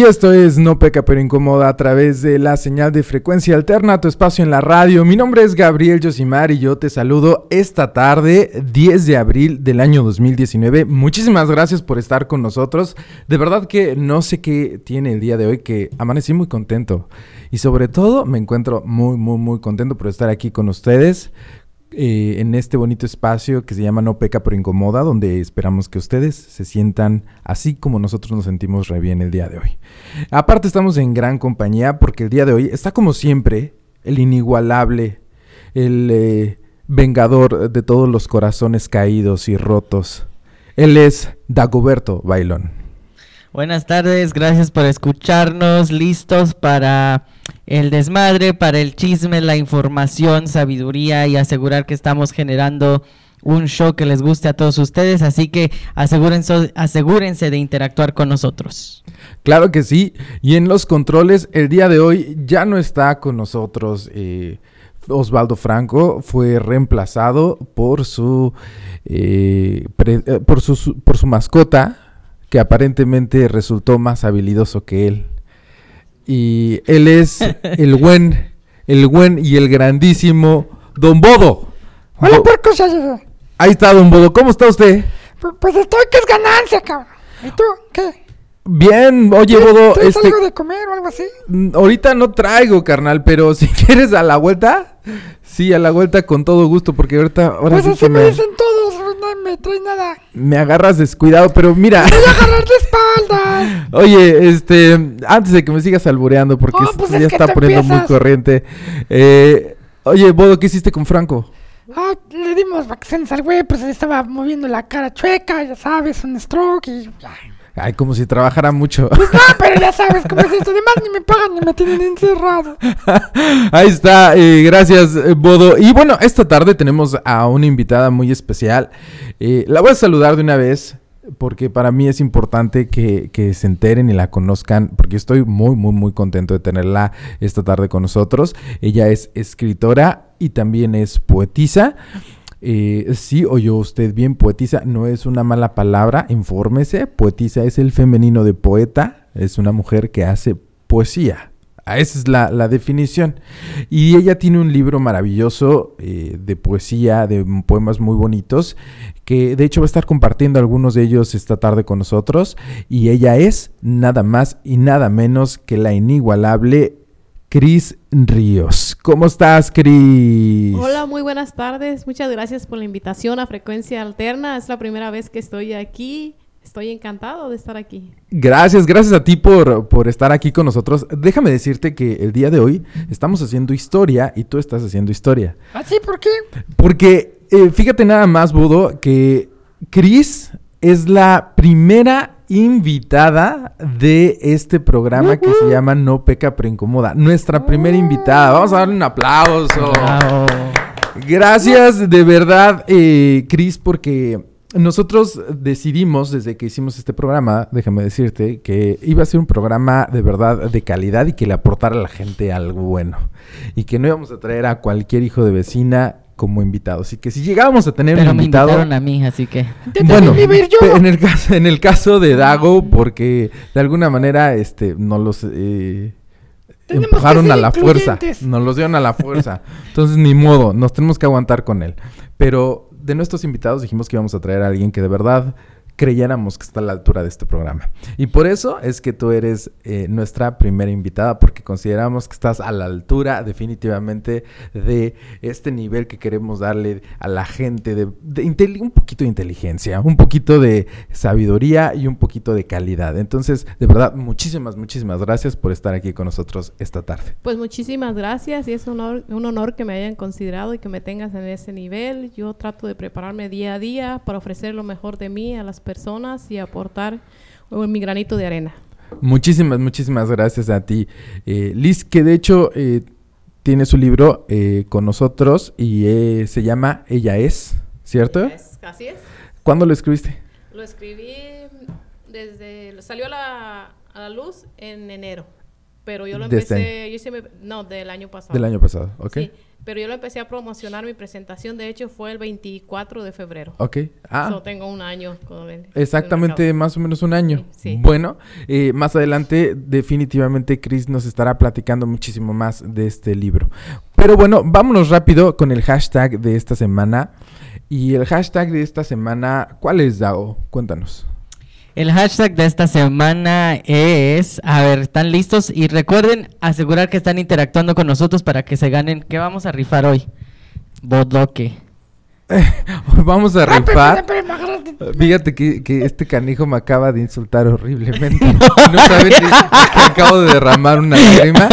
Y esto es No Peca pero Incomoda a través de la señal de frecuencia alterna, tu espacio en la radio. Mi nombre es Gabriel Yosimar y yo te saludo esta tarde, 10 de abril del año 2019. Muchísimas gracias por estar con nosotros. De verdad que no sé qué tiene el día de hoy, que amanecí muy contento. Y sobre todo me encuentro muy, muy, muy contento por estar aquí con ustedes. Eh, en este bonito espacio que se llama No Peca pero Incomoda, donde esperamos que ustedes se sientan así como nosotros nos sentimos re bien el día de hoy. Aparte estamos en gran compañía porque el día de hoy está como siempre el inigualable, el eh, vengador de todos los corazones caídos y rotos. Él es Dagoberto Bailón. Buenas tardes, gracias por escucharnos, listos para el desmadre, para el chisme, la información, sabiduría y asegurar que estamos generando un show que les guste a todos ustedes, así que asegúrense, asegúrense de interactuar con nosotros. Claro que sí, y en los controles el día de hoy ya no está con nosotros. Eh, Osvaldo Franco fue reemplazado por su, eh, eh, por su, por su mascota, que aparentemente resultó más habilidoso que él. Y él es el buen, el buen y el grandísimo Don Bodo. Hola, Bo-. Ahí está Don Bodo, ¿cómo está usted? Pu- Pues estoy que es ganancia, cabrón. ¿Y tú? ¿Qué? Bien, oye Bodo, ¿Tienes este, algo de comer o algo así? ahorita no traigo, carnal, pero si quieres a la vuelta, sí, a la vuelta con todo gusto, porque ahorita, ahora Pues sí así me dicen todos, me traes nada. me agarras descuidado, pero mira, Voy a agarrar de espaldas. oye, este, antes de que me sigas albureando, porque Oh, pues ya es que está poniendo muy corriente, eh, oye, Bodo, ¿qué hiciste con Franco? Ah, le dimos vacaciones al güey, pues le estaba moviendo la cara chueca, ya sabes, un stroke y. Ay, como si trabajara mucho. Pues no, pero ya sabes cómo es esto. Además, ni me pagan ni me tienen encerrado. Ahí está, eh, gracias eh, Bodo. Y bueno, esta tarde tenemos a una invitada muy especial. Eh, la voy a saludar de una vez porque para mí es importante que, que se enteren y la conozcan porque estoy muy, muy, muy contento de tenerla esta tarde con nosotros. Ella es escritora y también es poetisa. Eh, sí, oyó usted bien, poetisa no es una mala palabra, infórmese. Poetisa es el femenino de poeta, es una mujer que hace poesía. Ah, Esa es la, la definición. Y ella tiene un libro maravilloso eh, de poesía, de poemas muy bonitos, que de hecho va a estar compartiendo algunos de ellos esta tarde con nosotros. Y ella es nada más y nada menos que la inigualable Cris Ríos. ¿Cómo estás, Cris? Hola, muy buenas tardes. Muchas gracias por la invitación a Frecuencia Alterna. Es la primera vez que estoy aquí. Estoy encantado de estar aquí. Gracias, gracias a ti por, por estar aquí con nosotros. Déjame decirte que el día de hoy estamos haciendo historia y tú estás haciendo historia. ¿Así por qué? Porque eh, fíjate nada más, Budo, que Cris es la primera invitada de este programa que se llama No Peca Pero Incomoda. Nuestra primera invitada. Vamos a darle un aplauso. Bravo. Gracias de verdad, eh, Cris, porque nosotros decidimos desde que hicimos este programa, déjame decirte, que iba a ser un programa de verdad de calidad y que le aportara a la gente algo bueno. Y que no íbamos a traer a cualquier hijo de vecina como invitado. Así que si llegábamos a tener Pero un me invitado... invitaron a mí, así que... Bueno, yo. en el caso, en el caso de Dago, porque de alguna manera, este, no los eh, empujaron a la fuerza, nos los dieron a la fuerza. Entonces, ni modo, nos tenemos que aguantar con él. Pero de nuestros invitados dijimos que íbamos a traer a alguien que de verdad creyéramos que está a la altura de este programa. Y por eso es que tú eres eh, nuestra primera invitada, porque consideramos que estás a la altura definitivamente de este nivel que queremos darle a la gente, de, de un poquito de inteligencia, un poquito de sabiduría y un poquito de calidad. Entonces, de verdad, muchísimas, muchísimas gracias por estar aquí con nosotros esta tarde. Pues muchísimas gracias y es un honor, un honor que me hayan considerado y que me tengas en ese nivel. Yo trato de prepararme día a día para ofrecer lo mejor de mí a las personas y aportar mi granito de arena. Muchísimas, muchísimas gracias a ti, eh, Liz, que de hecho eh, tiene su libro eh, con nosotros y eh, se llama Ella es, ¿cierto? Es- así es. ¿Cuándo lo escribiste? Lo escribí desde... Salió a la, a la luz en enero. Pero yo lo este empecé, yo mi- no, del año pasado. Del año pasado, ¿ok? Sí, pero yo lo empecé a promocionar mi presentación, de hecho fue el 24 de febrero. Ok. Ah, So, tengo un año con el- Exactamente, más o menos un año. Sí, sí. Bueno, eh, más adelante definitivamente Chris nos estará platicando muchísimo más de este libro. Pero bueno, vámonos rápido con el hashtag de esta semana. Y el hashtag de esta semana, ¿cuál es, Dago? Cuéntanos. El hashtag de esta semana es, a ver, ¿están listos? Y recuerden asegurar que están interactuando con nosotros para que se ganen. ¿Qué vamos a rifar hoy? Bodoque. Vamos a rifar. Fíjate que, que este canijo me acaba de insultar horriblemente. No sabes que acabo de derramar una lágrima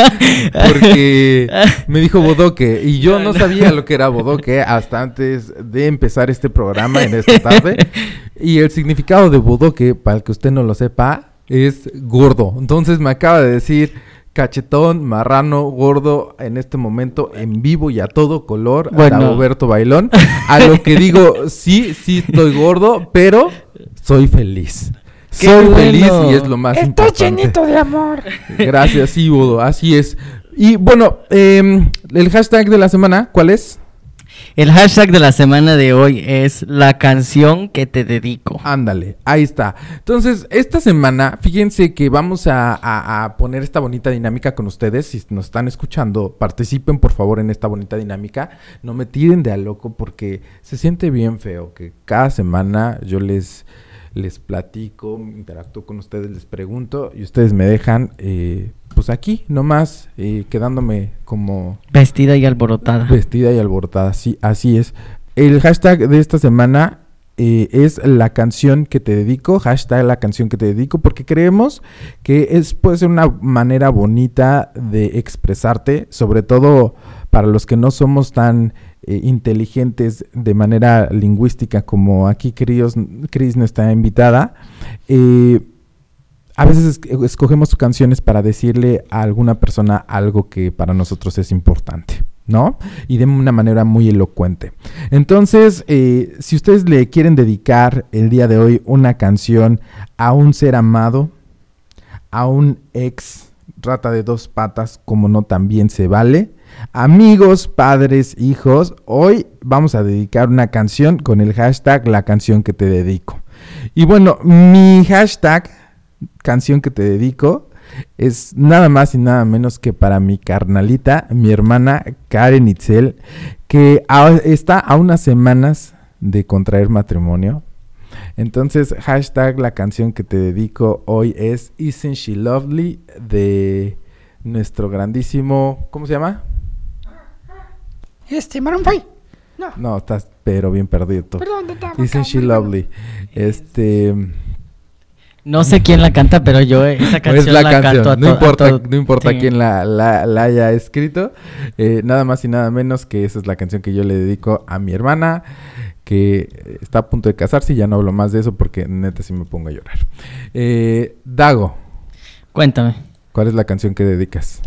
porque me dijo bodoque y yo no sabía lo que era bodoque hasta antes de empezar este programa en esta tarde. Y el significado de bodoque, para el que usted no lo sepa, es gordo. Entonces me acaba de decir cachetón, marrano, gordo en este momento en vivo y a todo color. Bueno. Dagoberto Bailón. A lo que digo, sí, sí estoy gordo, pero soy feliz. ¡Qué Soy feliz y es lo más Estoy importante. llenito de amor. Gracias, sí, Bodo, así es. Y bueno, em, el hashtag de la semana, ¿cuál es? El hashtag de la semana de hoy es la canción que te dedico. Ándale, ahí está. Entonces, esta semana, fíjense que vamos a, poner esta bonita dinámica con ustedes. Si nos están escuchando, participen por favor en esta bonita dinámica. No me tiren de a loco porque se siente bien feo que cada semana yo les, les platico, interactúo con ustedes, les pregunto y ustedes me dejan, eh, pues aquí, nomás, eh, quedándome como Vestida y alborotada. Vestida y alborotada, sí, así es. El hashtag de esta semana eh, es la canción que te dedico, hashtag la canción que te dedico, porque creemos que es puede ser una manera bonita de expresarte, sobre todo para los que no somos tan eh, inteligentes de manera lingüística como aquí Cris, Cris nuestra invitada. Eh, a veces es- escogemos canciones para decirle a alguna persona algo que para nosotros es importante, ¿no? Y de una manera muy elocuente. Entonces, eh, si ustedes le quieren dedicar el día de hoy una canción a un ser amado, a un ex rata de dos patas, como no también se vale, amigos, padres, hijos, hoy vamos a dedicar una canción con el hashtag la canción que te dedico. Y bueno, mi hashtag canción que te dedico es nada más y nada menos que para mi carnalita, mi hermana Karen Itzel, que está a unas semanas de contraer matrimonio. Entonces, hashtag la canción que te dedico hoy es Isn't She Lovely de nuestro grandísimo, ¿cómo se llama? Este, Maroon 5. No, No, estás pero bien perdido perdón, de estaba Isn't She. Lovely. Este... No sé quién la canta, pero yo esa es canción la, la, canción. canto a no a importa, todo- no importa sí. quién la, la- la haya escrito. Eh, nada más y nada menos que esa es la canción que yo le dedico a mi hermana, que está a punto de casarse y ya no hablo más de eso porque neta sí me pongo a llorar. Eh, Dago, Cuéntame. ¿cuál es la canción que dedicas?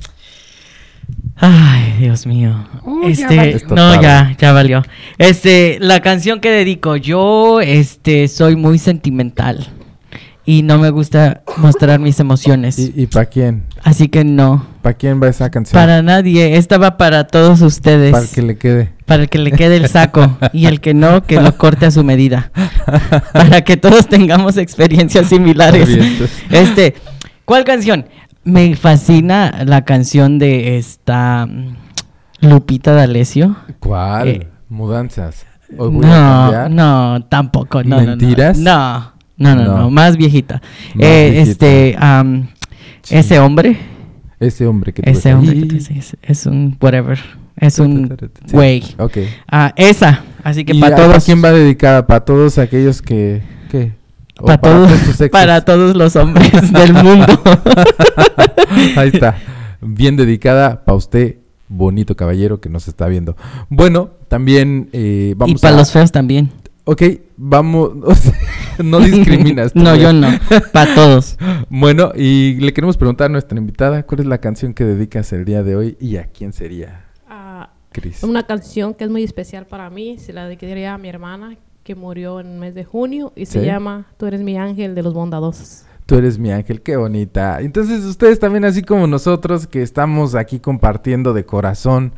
Ay, Dios mío. Ya este, valió. No, ya, ya valió. Este, la canción que dedico, yo, este, soy muy sentimental y no me gusta mostrar mis emociones. ¿Y, y para quién? Así que no, ¿Para quién va esa canción? para nadie. Esta va para todos ustedes. Para que le quede. Para el que le quede el saco y el que no, que lo corte a su medida. Para que todos tengamos experiencias similares. Este, ¿cuál canción? Me fascina la canción de esta mm, Lupita D'Alessio. ¿Cuál? Eh, Mudanzas. Hoy voy a No, cambiar. no, tampoco. No. ¿Mentiras? No, no, no, no, No. más viejita. Más Eh, viejita. Este, Sí. ese hombre, Ese hombre que tú ese hombre que tú es, es un whatever, es un Sí. güey. Ok. Ah, esa, así que ¿Y para a- todos. ¿A quién va dedicada? ¿Para todos aquellos que... ¿Qué? ¿O para todos, para todos los hombres del mundo. Ahí está. Bien dedicada para usted, bonito caballero que nos está viendo. Bueno, también eh, y vamos para a... los feos también. Ok, vamos... no discriminas. tú, no, güey. yo no. Para todos. Bueno, y le queremos preguntar a nuestra invitada, ¿cuál es la canción que dedicas el día de hoy y a quién sería, Ah, Cris? una canción que es muy especial para mí, se la dedicaría a mi hermana que murió en el mes de junio y se Sí. llama Tú eres mi ángel de los bondadosos. Tú eres mi ángel, qué bonita. Entonces ustedes también, así como nosotros, que estamos aquí compartiendo de corazón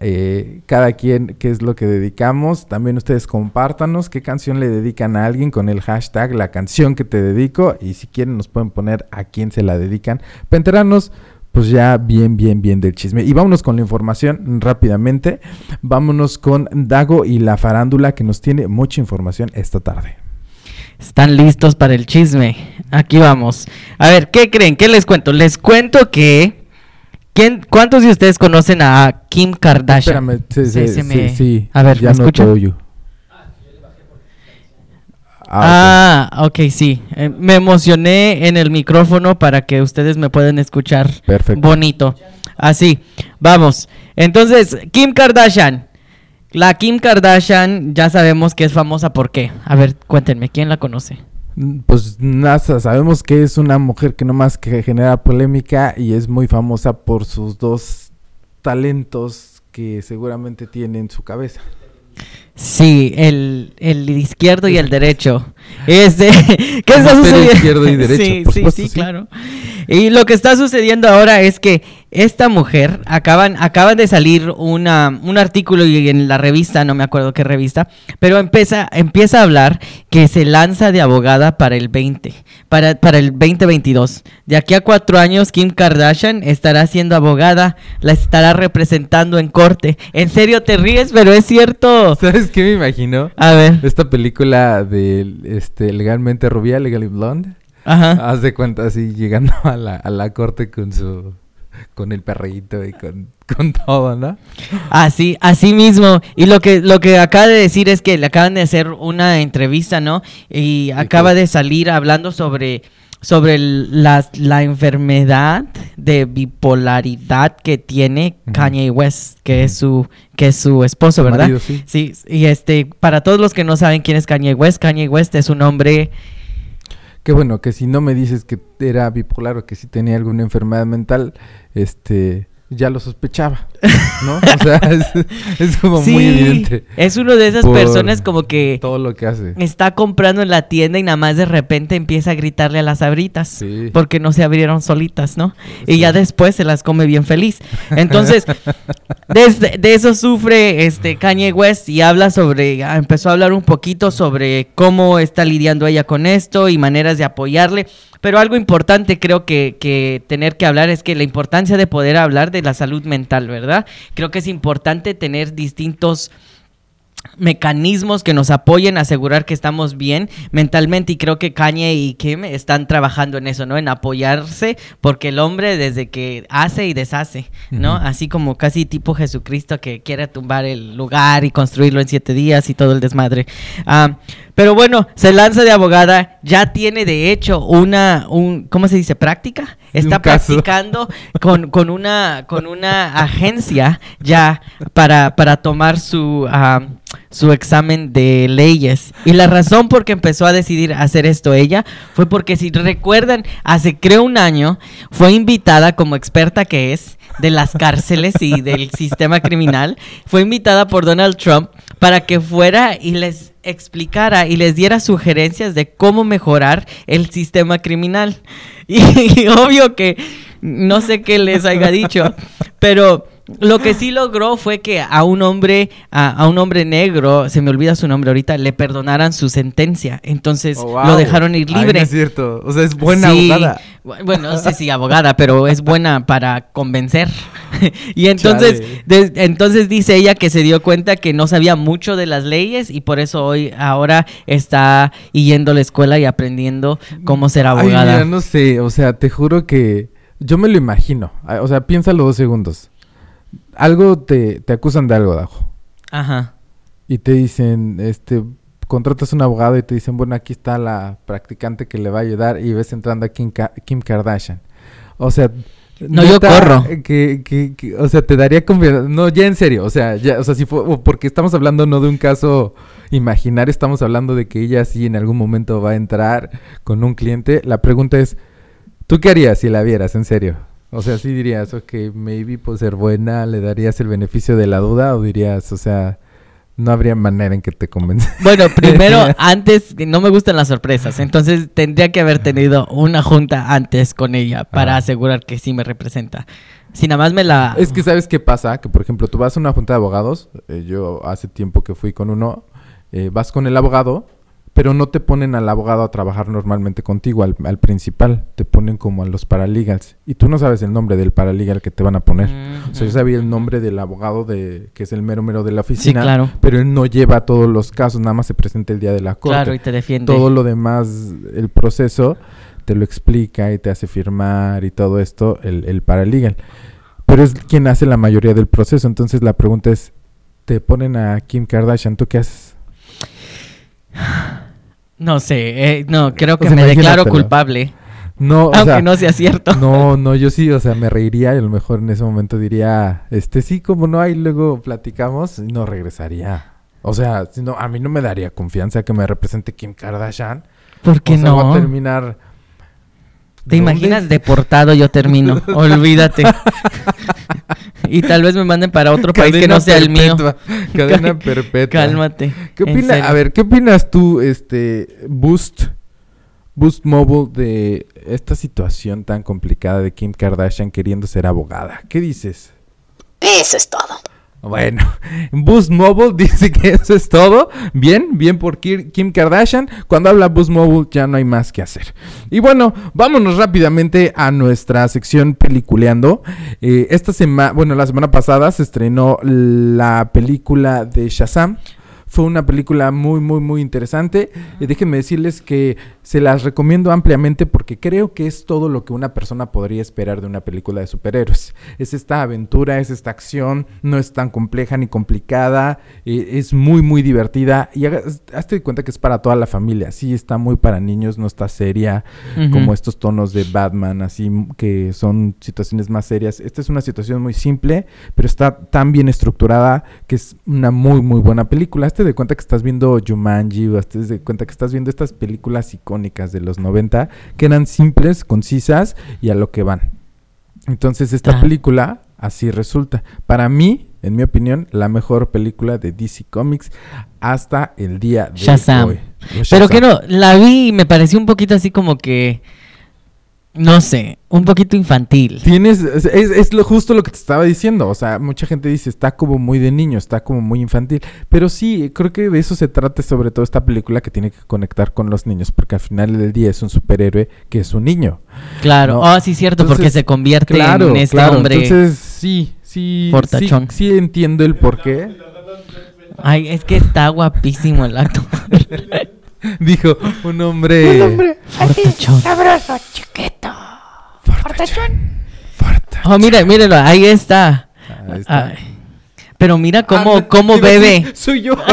eh, cada quien qué es lo que dedicamos, también ustedes compártanos qué canción le dedican a alguien con el hashtag la canción que te dedico y si quieren nos pueden poner a quién se la dedican para enterarnos pues ya bien, bien, bien del chisme. Y vámonos con la información rápidamente. Vámonos con Dago y la farándula que nos tiene mucha información esta tarde. Están listos para el chisme. Aquí vamos. A ver, ¿qué creen? ¿Qué les cuento? Les cuento que... ¿quién, ¿Cuántos de ustedes conocen a Kim Kardashian? Espérame, sí, Sí, sí, se sí, me- sí, A ver, ya ¿me no escuchan? Ah, Ah, ok, sí. Eh, me emocioné en el micrófono para que ustedes me puedan escuchar Perfecto. bonito. Así, vamos. Entonces, Kim Kardashian. La Kim Kardashian ya sabemos que es famosa por qué. A ver, cuéntenme, ¿quién la conoce? Pues nada, sabemos que es una mujer que no más que genera polémica y es muy famosa por sus dos talentos que seguramente tiene en su cabeza. Sí, el, el izquierdo y el derecho. Este, ¿Qué está sucediendo? izquierdo y derecho, Sí, por sí, supuesto, sí, sí. claro. Y lo que está sucediendo ahora es que esta mujer acaban, acaban de salir una, un artículo y en la revista, no me acuerdo qué revista, pero empieza, empieza a hablar que se lanza de abogada para el 20, para, para el 2022. De aquí a cuatro años, Kim Kardashian estará siendo abogada, la estará representando en corte. En serio te ríes, pero es cierto. ¿Sabes qué me imagino? A ver. Esta película de este, Legalmente Rubia, Legally Blonde. Ajá. Haz de cuenta así llegando a la, a la corte con su con el perrito y con, con todo, ¿no? Así, así mismo. Y lo que, lo que acaba de decir es que le acaban de hacer una entrevista, ¿no? Y acaba qué? de salir hablando sobre, sobre el- la, la enfermedad de bipolaridad que tiene. Kanye West, que es su, que es su esposo, ¿verdad? marido, sí. Sí, y este, para todos los que no saben quién es Kanye West, Kanye West es un hombre Qué bueno que si no me dices que era bipolar o que si tenía alguna enfermedad mental, este ya lo sospechaba, ¿no? O sea, es, es como Sí, muy evidente Es uno de esas personas como que todo lo que hace. está comprando en la tienda y nada más de repente empieza a gritarle a las abritas. Sí. Porque no se abrieron solitas, ¿no? Y ya después se las come bien feliz. Entonces, desde, de eso sufre este Kanye West y habla sobre, ah, empezó a hablar un poquito sobre cómo está lidiando ella con esto y maneras de apoyarle. Pero algo importante creo que, que tener que hablar es que la importancia de poder hablar de la salud mental, ¿verdad? Creo que es importante tener distintos mecanismos que nos apoyen a asegurar que estamos bien mentalmente y creo que Kanye y Kim están trabajando en eso, ¿no? En apoyarse porque el hombre desde que hace y deshace, ¿no? Así como casi tipo Jesucristo que quiere tumbar el lugar y construirlo en siete días y todo el desmadre. Ah, pero bueno, se lanza de abogada, ya tiene de hecho una, un, ¿cómo se dice? ¿Práctica? Está Un practicando con, con, una, con una agencia ya para, para tomar su, ah, su examen de leyes. Y la razón por que empezó a decidir hacer esto ella fue porque si recuerdan, hace creo un año fue invitada como experta que es de las cárceles y del sistema criminal, fue invitada por Donald Trump para que fuera y les explicara y les diera sugerencias de cómo mejorar el sistema criminal. Y, obvio que no sé qué les haya dicho, pero lo que sí logró fue que a un hombre, a, a un hombre negro, se me olvida su nombre ahorita, le perdonaran su sentencia. Entonces Oh, lo dejaron ir Ay, no libre. es cierto. O sea, es buena Sí. abogada. Bu- Bueno, no sé si abogada, pero es buena para convencer. y entonces, entonces dice ella que se dio cuenta que no sabía mucho de las leyes y por eso hoy, ahora está yendo a la escuela y aprendiendo cómo ser Ay, abogada. mira, no sé, o sea, te juro que yo me lo imagino. O sea, piénsalo dos segundos. Algo te, te acusan de algo, Dajo. Ajá. Y te dicen, este, contratas un abogado y te dicen, bueno, aquí está la practicante que le va a ayudar y ves entrando a Kim, Ka- Kim Kardashian. O sea... No, yo corro. Que, que, que- o sea, te daría confianza. No, ya en serio. O sea, ya, o sea, si fue, porque estamos hablando no de un caso imaginario, estamos hablando de que ella sí en algún momento va a entrar con un cliente. La pregunta es, ¿tú qué harías si la vieras, en serio? O sea, sí dirías, ok, maybe por ser buena, le darías el beneficio de la duda o dirías, o sea, No habría manera en que te convenza. Bueno, primero, antes, no me gustan las sorpresas, entonces tendría que haber tenido una junta antes con ella para asegurar que sí me representa. Si nada más me la... Es que sabes qué pasa, que por ejemplo tú vas a una junta de abogados, eh, yo hace tiempo que fui con uno, eh, vas con el abogado, pero no te ponen al abogado a trabajar normalmente contigo, al, al principal, te ponen como a los paralegals y tú no sabes el nombre del paralegal que te van a poner. O sea, yo sabía el nombre del abogado de que es el mero mero de la oficina, claro. pero él no lleva todos los casos, nada más se presenta el día de la corte. Claro, y te defiende. todo lo demás, el proceso, te lo explica y te hace firmar y todo esto, el, el paralegal. Pero es quien hace la mayoría del proceso. Entonces la pregunta es, te ponen a Kim Kardashian, ¿tú qué haces? No sé, eh, no, creo que me declaro culpable, No, o aunque sea, no sea cierto. no, no, yo sí, o sea, me reiría y a lo mejor en ese momento diría, este sí, como no hay, luego platicamos y no regresaría. O sea, si no, a mí no me daría confianza que me represente Kim Kardashian. ¿Por qué o sea, no? voy a terminar... ¿Te ¿Dónde? imaginas deportado yo termino? Olvídate. y tal vez me manden para otro país que no sea el mío. Cadena perpetua. Cálmate. ¿Qué en opina, serio. a ver, ¿qué opinas tú, este, Boost, Boost Mobile, de esta situación tan complicada de Kim Kardashian queriendo ser abogada? ¿Qué dices? Eso es todo. Bueno, Boost Mobile dice que eso es todo. Bien, bien por Ki- Kim Kardashian. Cuando habla Boost Mobile ya no hay más que hacer. Y bueno, vámonos rápidamente a nuestra sección peliculeando. Eh, esta semana, bueno, la semana pasada se estrenó la película de Shazam. Fue una película muy, muy, muy interesante. Y déjenme decirles que se las recomiendo ampliamente porque creo que es todo lo que una persona podría esperar de una película de superhéroes. Es esta aventura, es esta acción, no es tan compleja ni complicada, eh, es muy, muy divertida. Y hagas- hazte cuenta que es para toda la familia. Sí, está muy para niños, no está seria como estos tonos de Batman, así que son situaciones más serias. Esta es una situación muy simple, pero está tan bien estructurada que es una muy, muy buena película. Hazte de cuenta que estás viendo Jumanji, o hazte de cuenta que estás viendo estas películas icónicas de los 90 que eran simples, concisas y a lo que van. Entonces, esta Ah. película así resulta. Para mí, en mi opinión, la mejor película de DC Comics hasta el día de Shazam. hoy. Pero que no, la vi y me pareció un poquito así como que. No sé, un poquito infantil. Tienes, es, es- es lo justo lo que te estaba diciendo. O sea, mucha gente dice, está como muy de niño, está como muy infantil. Pero sí, creo que de eso se trata sobre todo esta película que tiene que conectar con los niños. Porque al final del día es un superhéroe que es un niño. Claro, No. oh, sí, cierto, porque se convierte Claro, en este claro. hombre. Entonces, sí, sí, sí, Fortachón. sí entiendo el porqué. Ay, es que está guapísimo el acto. Dijo un hombre... Un hombre así, Fortachón. sabroso, chiquito. Fortachón. fortachón. Oh, mira, míralo, ahí está. Ahí está. Ay. Pero mira cómo, Ah, no, cómo bebe. decir, Soy yo.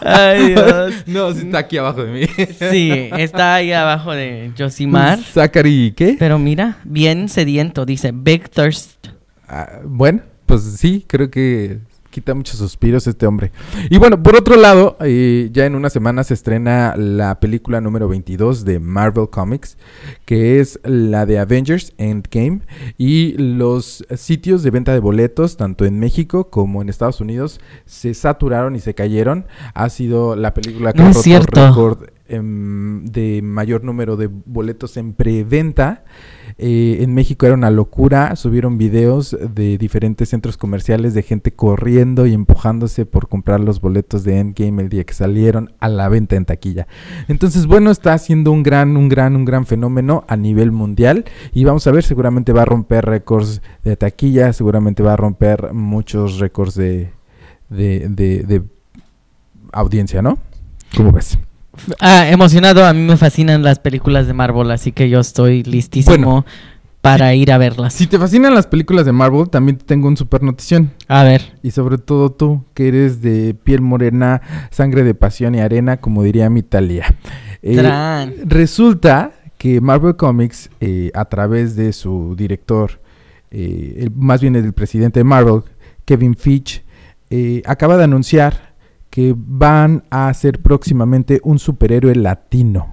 Ay, Dios. no, sí está aquí abajo de mí. Sí, está ahí abajo de Josimar. Zachary, ¿qué? Pero mira, bien sediento, dice Big Thirst. Ah, bueno, pues sí, creo que quita muchos suspiros este hombre. Y bueno, por otro lado, eh, ya en una semana se estrena la película número 22 de Marvel Comics, que es la de Avengers Endgame. Y los sitios de venta de boletos, tanto en México como en Estados Unidos, se saturaron y se cayeron. Ha sido la película que No ha roto récord de mayor número de boletos en preventa. Eh, en México era una locura, subieron videos de diferentes centros comerciales de gente corriendo y empujándose por comprar los boletos de Endgame el día que salieron a la venta en taquilla. Entonces, bueno, está haciendo un gran, un gran, un gran fenómeno a nivel mundial y vamos a ver, seguramente va a romper récords de taquilla, seguramente va a romper muchos récords de, de, de- de audiencia, ¿no? ¿Cómo ves? Ah, emocionado, a mí me fascinan las películas de Marvel, así que yo estoy listísimo Bueno, para ir a verlas. Si te fascinan las películas de Marvel, también te tengo un super notición. A ver, Y sobre todo tú, que eres de piel morena, sangre de pasión y arena, como diría mi Talía. Eh, resulta que Marvel Comics, eh, a través de su director, eh, el- más bien el presidente de Marvel, Kevin Feige, eh, acaba de anunciar que van a hacer próximamente un superhéroe latino.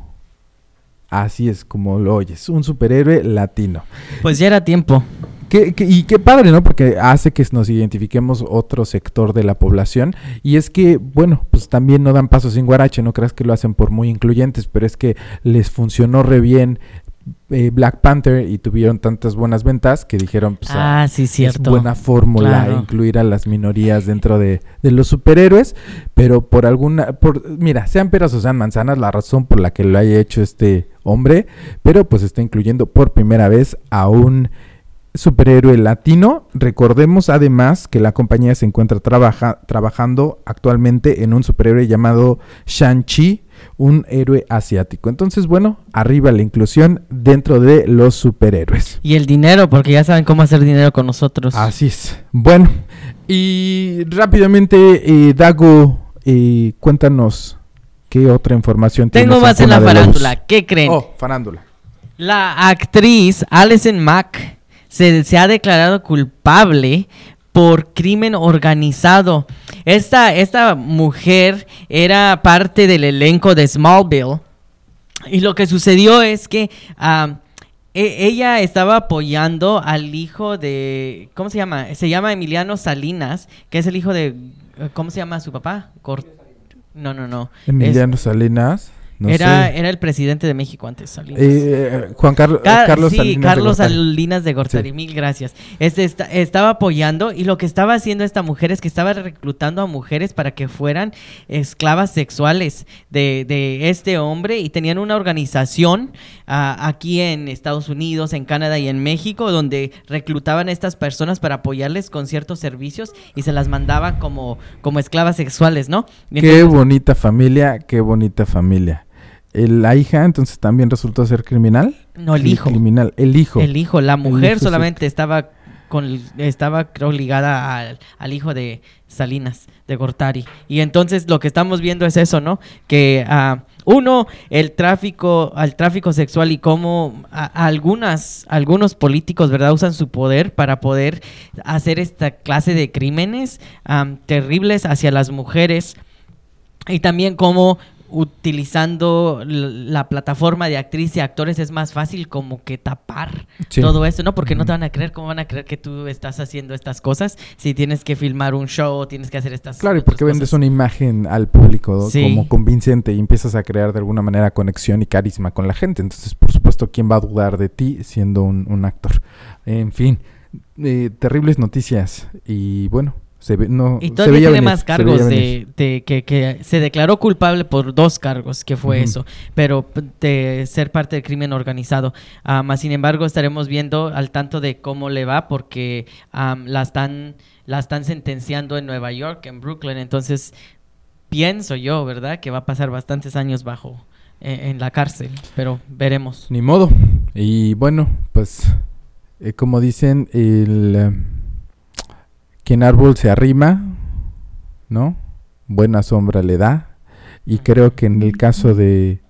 Así es como lo oyes, un superhéroe latino. pues ya era tiempo. que- que- y qué padre, ¿no? Porque hace que nos identifiquemos otro sector de la población. Y es que, bueno, pues también no dan paso sin guarache, no creas que lo hacen por muy incluyentes, pero es que les funcionó re bien eh, Black Panther y tuvieron tantas buenas ventas que dijeron, pues, Ah, sí, cierto. es buena fórmula Claro. incluir a las minorías dentro de, de los superhéroes, pero por alguna, por, mira, sean peras o sean manzanas, la razón por la que lo haya hecho este hombre, pero pues está incluyendo por primera vez a un superhéroe latino. Recordemos además que la compañía se encuentra trabaja- trabajando actualmente en un superhéroe llamado Shang-Chi, un héroe asiático. Entonces, bueno, arriba la inclusión dentro de los superhéroes. Y el dinero, porque ya saben cómo hacer dinero con nosotros. Así es. Bueno, y rápidamente, eh, Dago, eh, cuéntanos qué otra información Tengo más en la farándula. ¿Qué creen? Oh, farándula. La actriz Alison Mack se, se ha declarado culpable por crimen organizado. Esta, esta mujer era parte del elenco de Smallville. Y lo que sucedió es que ah, e- ella estaba apoyando al hijo de... ¿Cómo se llama? Se llama Emiliano Salinas, que es el hijo de... ¿Cómo se llama su papá? No, no, no. Emiliano Salinas. No era, sé. era el presidente de México antes, Salinas. Eh, Juan Carlos Ca- Carlos sí, Salinas de Carlos Gortari. Salinas de Gortari, Sí. mil gracias. Este esta- estaba apoyando y lo que estaba haciendo esta mujer es que estaba reclutando a mujeres para que fueran esclavas sexuales de, de este hombre y tenían una organización ah, aquí en Estados Unidos, en Canadá y en México donde reclutaban a estas personas para apoyarles con ciertos servicios y se las mandaban como, como esclavas sexuales, ¿no? Qué bonita familia, qué bonita familia. El- la hija entonces también resultó ser criminal. No, el hijo. Criminal, el hijo. El hijo, la mujer hijo, sí. solamente estaba con estaba creo ligada al, al hijo de Salinas, de Gortari. Y entonces lo que estamos viendo es eso, ¿no? Que ah, uno, el tráfico, al tráfico sexual y cómo a- algunas, algunos políticos, ¿verdad? Usan su poder para poder hacer esta clase de crímenes terribles hacia las mujeres. Y también cómo utilizando la plataforma de actriz y actores es más fácil como que tapar Sí. todo eso, ¿no? Porque no te van a creer, ¿cómo van a creer que tú estás haciendo estas cosas? Si tienes que filmar un show, tienes que hacer estas Claro, y porque vendes una imagen al público como convincente y empiezas a crear de alguna manera conexión y carisma con la gente. Entonces, por supuesto, ¿quién va a dudar de ti siendo un, un actor? En fin, eh, terribles noticias. Y bueno, se ve, no, Y todavía tiene venir, más cargos de, que, que se declaró culpable por dos cargos, que fue eso, pero de ser parte del crimen organizado. Ah, más sin embargo, estaremos viendo al tanto de cómo le va, porque am, la están la están sentenciando en Nueva York, en Brooklyn. Entonces, pienso yo, ¿verdad? Que va a pasar bastantes años bajo eh, en la cárcel, pero veremos. Ni modo. Y bueno, pues eh, como dicen, el eh, quien árbol se arrima, ¿no? Buena sombra le da. Y creo que en el caso de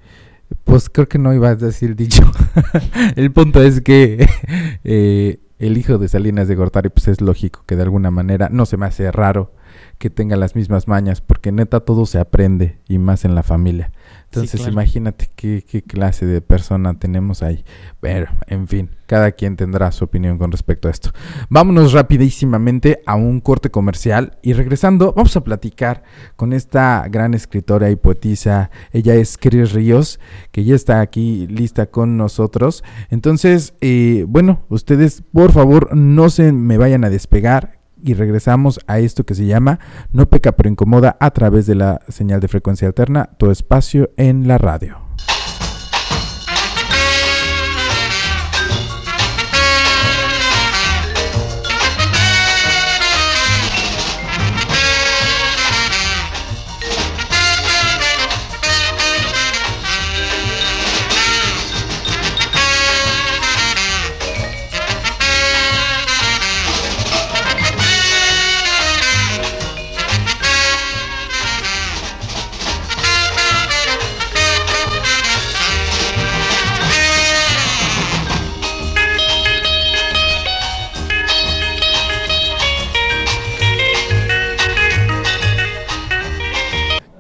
pues creo que no iba a decir dicho. el punto es que eh, el hijo de Salinas de Gortari, pues es lógico que de alguna manera no se me hace raro que tenga las mismas mañas, porque neta todo se aprende y más en la familia. Entonces claro. imagínate qué, qué clase de persona tenemos ahí. Pero, en fin, cada quien tendrá su opinión con respecto a esto. Vámonos rapidísimamente a un corte comercial y regresando vamos a platicar con esta gran escritora y poetisa. Ella es Cris Ríos, que ya está aquí lista con nosotros. Entonces, eh, bueno, ustedes por favor no se me vayan a despegar y regresamos a esto que se llama No peca pero incomoda a través de la señal de frecuencia alterna, tu espacio en la radio.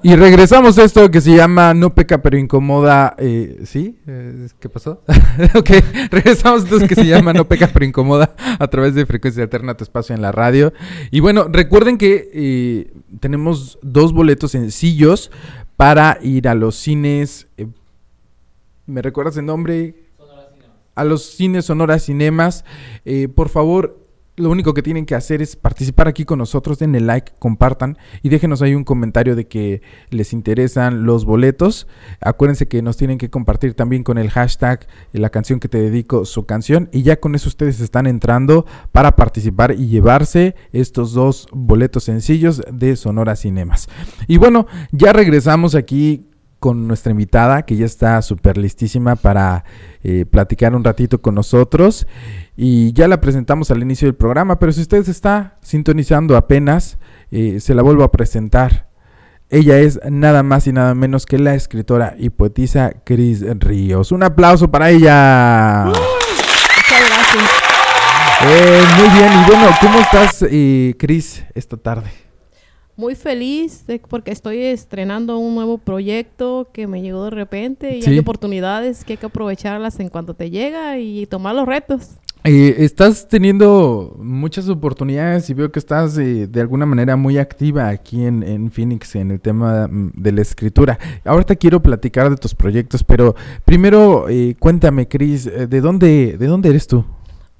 Y regresamos a esto que se llama No peca pero incomoda. Eh, ¿Sí? Eh, ¿Qué pasó? ok, regresamos a esto que se llama No peca pero incomoda a través de Frecuencia Alterna, tu espacio en la radio. Y bueno, recuerden que eh, tenemos dos boletos sencillos para ir a los cines. ¿Me recuerdas el nombre? A los cines Sonora Cinemas. Por favor, lo único que tienen que hacer es participar aquí con nosotros, denle like, compartan y déjenos ahí un comentario de que les interesan los boletos. Acuérdense que nos tienen que compartir también con el hashtag la canción que te dedico su canción y ya con eso ustedes están entrando para participar y llevarse estos dos boletos sencillos de Sonora Cinemas. Y bueno, ya regresamos aquí con nuestra invitada que ya está súper listísima para eh, platicar un ratito con nosotros y ya la presentamos al inicio del programa, pero si usted se está sintonizando apenas, eh, se la vuelvo a presentar. Ella es nada más y nada menos que la escritora y poetisa Cris Ríos. Un aplauso para ella. Muchas gracias. Eh, muy bien, y bueno, ¿cómo estás, Cris, esta tarde? Muy feliz de- porque estoy estrenando un nuevo proyecto que me llegó de repente y Sí. hay oportunidades que hay que aprovecharlas en cuanto te llega y tomar los retos. Eh, estás teniendo muchas oportunidades y veo que estás eh, de alguna manera muy activa aquí en, en Phoenix en el tema mm, de la escritura. Ahorita quiero platicar de tus proyectos, pero primero eh, cuéntame, Cris, eh, ¿de dónde, ¿de dónde eres tú?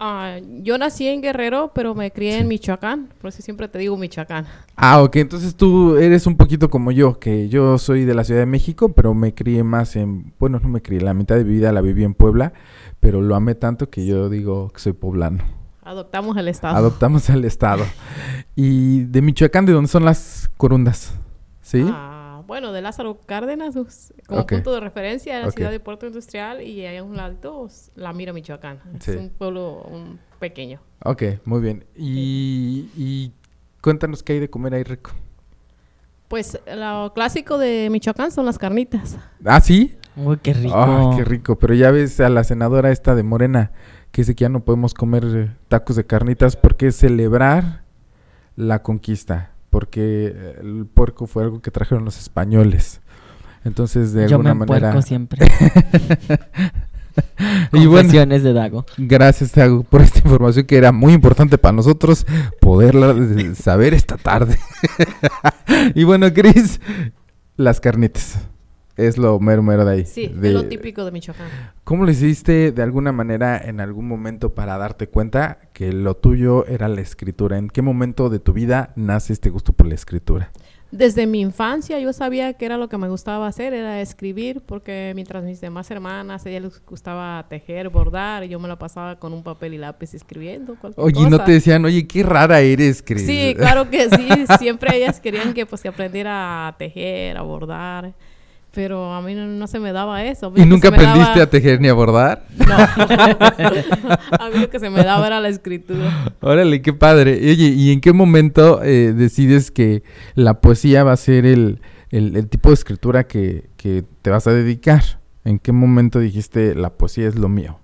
Ah, yo nací en Guerrero, pero me crié Sí. en Michoacán, por eso siempre te digo Michoacán. Ah, ok, entonces tú eres un poquito como yo, que yo soy de la Ciudad de México, pero me crié más en, bueno, no me crié, la mitad de mi vida la viví en Puebla, pero lo amé tanto que yo digo que soy poblano. Adoptamos el estado. Adoptamos el estado. Y de Michoacán, ¿de dónde son las corundas? ¿Sí? Ah, bueno, de Lázaro Cárdenas, us- como punto de referencia, la ciudad de Puerto Industrial, y ahí a un lado, s- La Mira, Michoacán. Sí. Es un pueblo un pequeño. Ok, muy bien. Y, y cuéntanos qué hay de comer ahí rico. Pues lo clásico de Michoacán son las carnitas. ¿Ah, sí? Uy, qué rico. Ay, qué rico. Pero ya ves a la senadora esta de Morena que dice que ya no podemos comer tacos de carnitas porque es celebrar la conquista. Porque el puerco fue algo que trajeron los españoles. Entonces, de Yo me alguna manera... empuerco siempre. y bueno, de Dago. Gracias, Tago, por esta información que era muy importante para nosotros poderla saber esta tarde. y bueno, Cris, las carnitas. Es lo mero mero de ahí. Sí, De- es lo típico de Michoacán. ¿Cómo lo hiciste de alguna manera en algún momento para darte cuenta que lo tuyo era la escritura? ¿En qué momento de tu vida nace este gusto por la escritura? Desde mi infancia yo sabía que era lo que me gustaba hacer, era escribir, porque mientras mis demás hermanas, a ellas les gustaba tejer, bordar, y yo me la pasaba con un papel y lápiz escribiendo. cualquier Oye, ¿no te decían, oye, qué rara eres, Cris? Sí, claro que sí. Siempre ellas querían que pues que aprendiera a tejer, a bordar. Pero a mí no, no se me daba eso. ¿Y nunca aprendiste daba- a tejer ni a bordar? No. a mí lo que se me daba era la escritura. Órale, qué padre. Oye, ¿y en qué momento eh, decides que la poesía va a ser el, el- el tipo de escritura que, que te vas a dedicar? ¿En qué momento dijiste la poesía es lo mío?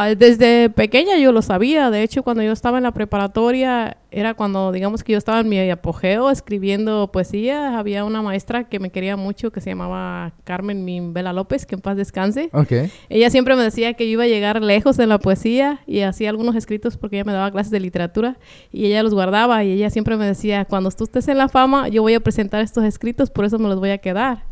Ah, Desde pequeña yo lo sabía. De hecho, cuando yo estaba en la preparatoria, era cuando, digamos que yo estaba en mi apogeo escribiendo poesía. Había una maestra que me quería mucho que se llamaba Carmen Mimbela López, que en paz descanse. Ok. Ella siempre me decía que yo iba a llegar lejos en la poesía y hacía algunos escritos porque ella me daba clases de literatura y ella los guardaba y ella siempre me decía, cuando tú estés en la fama, yo voy a presentar estos escritos, por eso me los voy a quedar.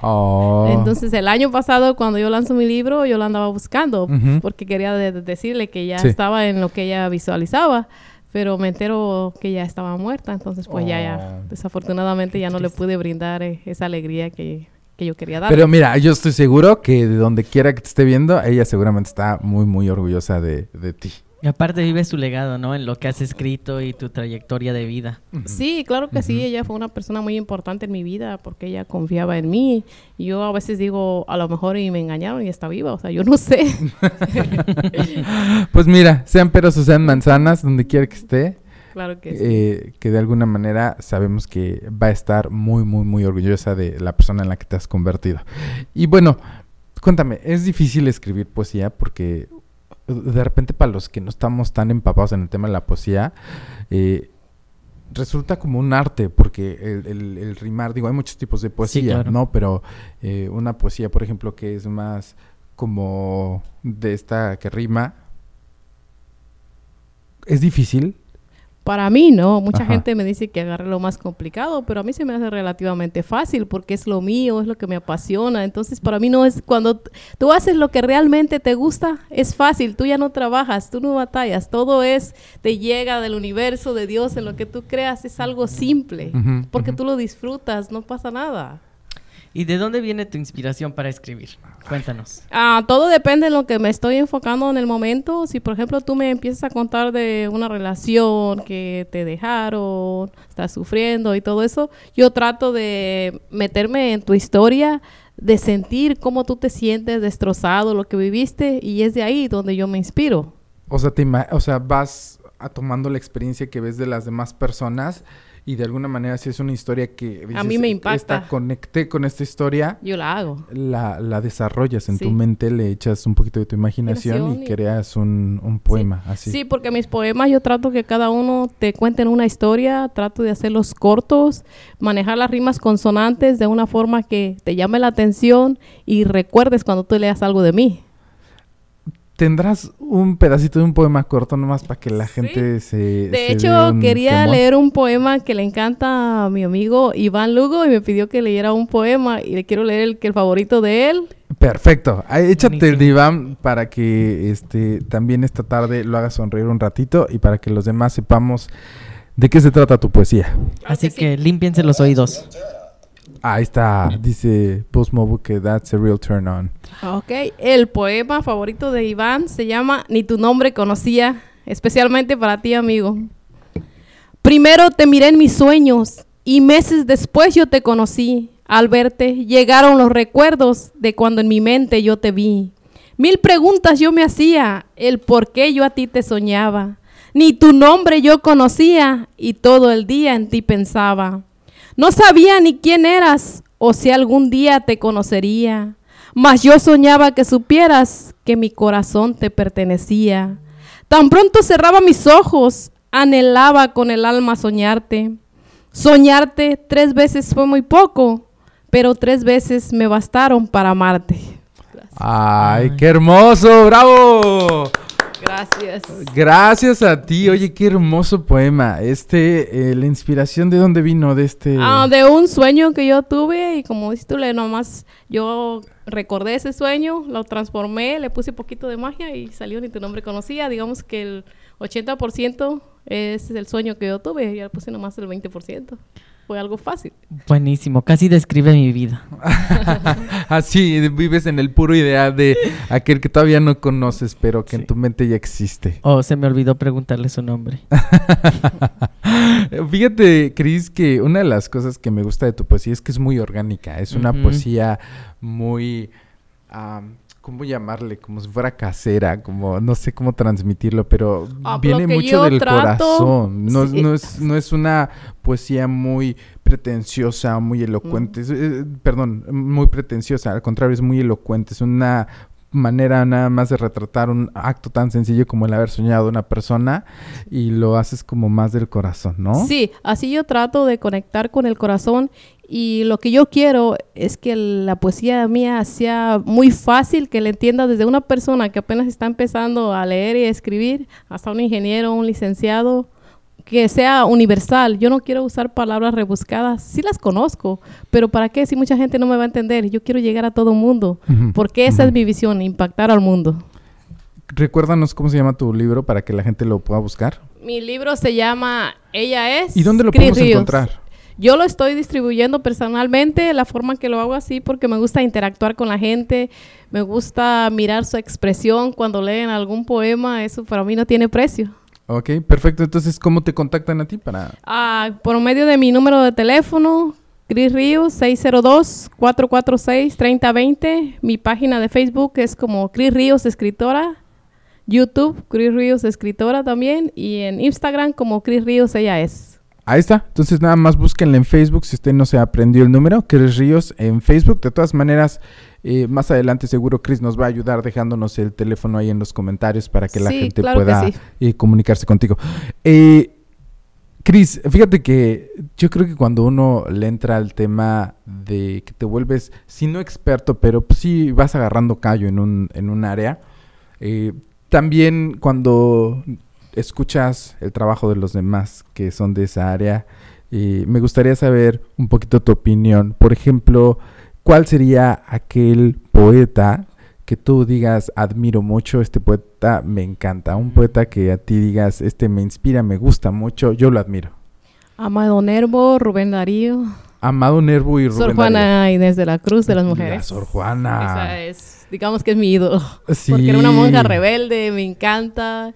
Oh. Entonces, el año pasado, cuando yo lanzo mi libro, yo lo andaba buscando Ujú. porque quería de- de- decirle que ya Sí. estaba en lo que ella visualizaba. Pero me entero que ya estaba muerta, entonces pues ya, Oh. ya, desafortunadamente ya no le pude brindar eh, esa alegría que, que yo quería dar. Pero mira, yo estoy seguro que de donde quiera que te esté viendo, ella seguramente está muy, muy orgullosa de, de ti. Y aparte vive su legado, ¿no? En lo que has escrito y tu trayectoria de vida. Sí, claro que sí, ella fue una persona muy importante en mi vida porque ella confiaba en mí. Y yo a veces digo, a lo mejor y me engañaron y está viva, o sea, yo no sé. Pues mira, sean peras o sean manzanas, donde quiera que esté, claro que sí. eh, que de alguna manera sabemos que va a estar muy, muy, muy orgullosa de la persona en la que te has convertido. Y bueno, cuéntame, ¿es difícil escribir poesía? Porque de repente para los que no estamos tan empapados en el tema de la poesía, eh, resulta como un arte, porque el, el- el rimar, digo, hay muchos tipos de poesía, claro. ¿no? Pero eh, una poesía, por ejemplo, que es más como de esta que rima, es difícil. Para mí no, mucha Ajá. gente me dice que agarre lo más complicado, pero a mí se me hace relativamente fácil porque es lo mío, es lo que me apasiona. Entonces, para mí no es cuando tú haces lo que realmente te gusta, es fácil, tú ya no trabajas, tú no batallas, todo es, te llega del universo, de Dios, en lo que tú creas, es algo simple, porque tú lo disfrutas, no pasa nada. ¿Y de dónde viene tu inspiración para escribir? Cuéntanos. Ah, todo depende en lo que me estoy enfocando en el momento. Si, por ejemplo, tú me empiezas a contar de una relación que te dejaron, estás sufriendo y todo eso, yo trato de meterme en tu historia, de sentir cómo tú te sientes destrozado, lo que viviste, y es de ahí donde yo me inspiro. O sea, te o sea, vas a tomando la experiencia que ves de las demás personas y de alguna manera si es una historia que A mí me impacta. Esta, conecté con esta historia, Yo la hago. la, la desarrollas en tu mente, le echas un poquito de tu imaginación y Imaginación y- creas un, un poema así. Sí, porque mis poemas yo trato que cada uno te cuenten una historia, trato de hacerlos cortos, manejar las rimas consonantes de una forma que te llame la atención y recuerdes cuando tú leas algo de mí. ¿Tendrás un pedacito de un poema corto nomás para que la Sí. gente se... De se hecho, dé un quería temor? leer un poema que le encanta a mi amigo Iván Lugo y me pidió que leyera un poema y le quiero leer el que el favorito de él. Perfecto. Échate el Buenísimo. diván para que este también esta tarde lo haga sonreír un ratito y para que los demás sepamos de qué se trata tu poesía. Así que sí. que límpiense los oídos. Ahí está, dice Post Mobile que that's a real turn on. Ok, el poema favorito de Iván se llama Ni tu nombre conocía, especialmente para ti, amigo. Primero te miré en mis sueños y meses después yo te conocí. Al verte llegaron los recuerdos de cuando en mi mente yo te vi. Mil preguntas yo me hacía, el por qué yo a ti te soñaba. Ni tu nombre yo conocía y todo el día en ti pensaba. No sabía ni quién eras o si algún día te conocería, mas yo soñaba que supieras que mi corazón te pertenecía. Tan pronto cerraba mis ojos, anhelaba con el alma soñarte. Soñarte tres veces fue muy poco, pero tres veces me bastaron para amarte. ¡Ay, qué hermoso! ¡Bravo! Gracias. Gracias a ti. Oye, qué hermoso poema. Este, eh, la inspiración de dónde vino de este... Ah, de un sueño que yo tuve y como dices tú, le nomás yo recordé ese sueño, lo transformé, le puse un poquito de magia y salió ni tu nombre conocía. Digamos que el 80% es el sueño que yo tuve, ya le puse nomás el 20%. Fue algo fácil. Buenísimo, casi describe mi vida. Así, vives en el puro ideal de aquel que todavía no conoces, pero que en tu mente ya existe. Oh, se me olvidó preguntarle su nombre. Fíjate, Cris, que una de las cosas que me gusta de tu poesía es que es muy orgánica. Es una poesía muy... am, ¿Cómo llamarle? Como si fuera casera, como no sé cómo transmitirlo, pero Ah, viene mucho del trato, corazón. No, sí. no, es, no es una poesía muy pretenciosa, muy elocuente. Es- eh, perdón, muy pretenciosa. Al contrario, es muy elocuente. Es una manera nada más de retratar un acto tan sencillo como el haber soñado una persona y lo haces como más del corazón, ¿no? Sí, así yo trato de conectar con el corazón y lo que yo quiero es que la poesía mía sea muy fácil, que le entienda desde una persona que apenas está empezando a leer y a escribir hasta un ingeniero, un licenciado, que sea universal. Yo no quiero usar palabras rebuscadas, sí las conozco, pero ¿para qué si mucha gente no me va a entender? Yo quiero llegar a todo mundo, porque esa es mi visión, impactar al mundo. Recuérdanos cómo se llama tu libro para que la gente lo pueda buscar. Mi libro se llama Ella es. ¿Y dónde lo podemos Ríos. encontrar? Yo lo estoy distribuyendo personalmente, la forma que lo hago así, porque me gusta interactuar con la gente, me gusta mirar su expresión cuando leen algún poema, eso para mí no tiene precio. Ok, perfecto. Entonces, ¿cómo te contactan a ti para...? Ah, por medio de mi número de teléfono, Cris Ríos, 602-446-3020. Mi página de Facebook es como Cris Ríos Escritora. YouTube, Cris Ríos Escritora también. Y en Instagram como Cris Ríos Ella es. Ahí está. Entonces, nada más búsquenla en Facebook si usted no se aprendió el número. Cris Ríos en Facebook. De todas maneras, eh, más adelante seguro Cris nos va a ayudar dejándonos el teléfono ahí en los comentarios para que la gente claro pueda sí. eh, comunicarse contigo. Eh, Cris, fíjate que yo creo que cuando uno le entra al tema de que te vuelves, si no experto, pero pues sí vas agarrando callo en un, en un área, eh, también cuando escuchas el trabajo de los demás que son de esa área, eh, me gustaría saber un poquito tu opinión. Por ejemplo, ¿cuál sería aquel poeta que tú digas, admiro mucho, este poeta me encanta? Un poeta que a ti digas, este me inspira, me gusta mucho, yo lo admiro. Amado Nervo, Rubén Darío. Amado Nervo y Rubén Sor Juana Inés de la Cruz de las La mujeres. Sor Juana. Esa es, digamos que es mi ídolo. Sí. Porque era una monja rebelde, me encanta.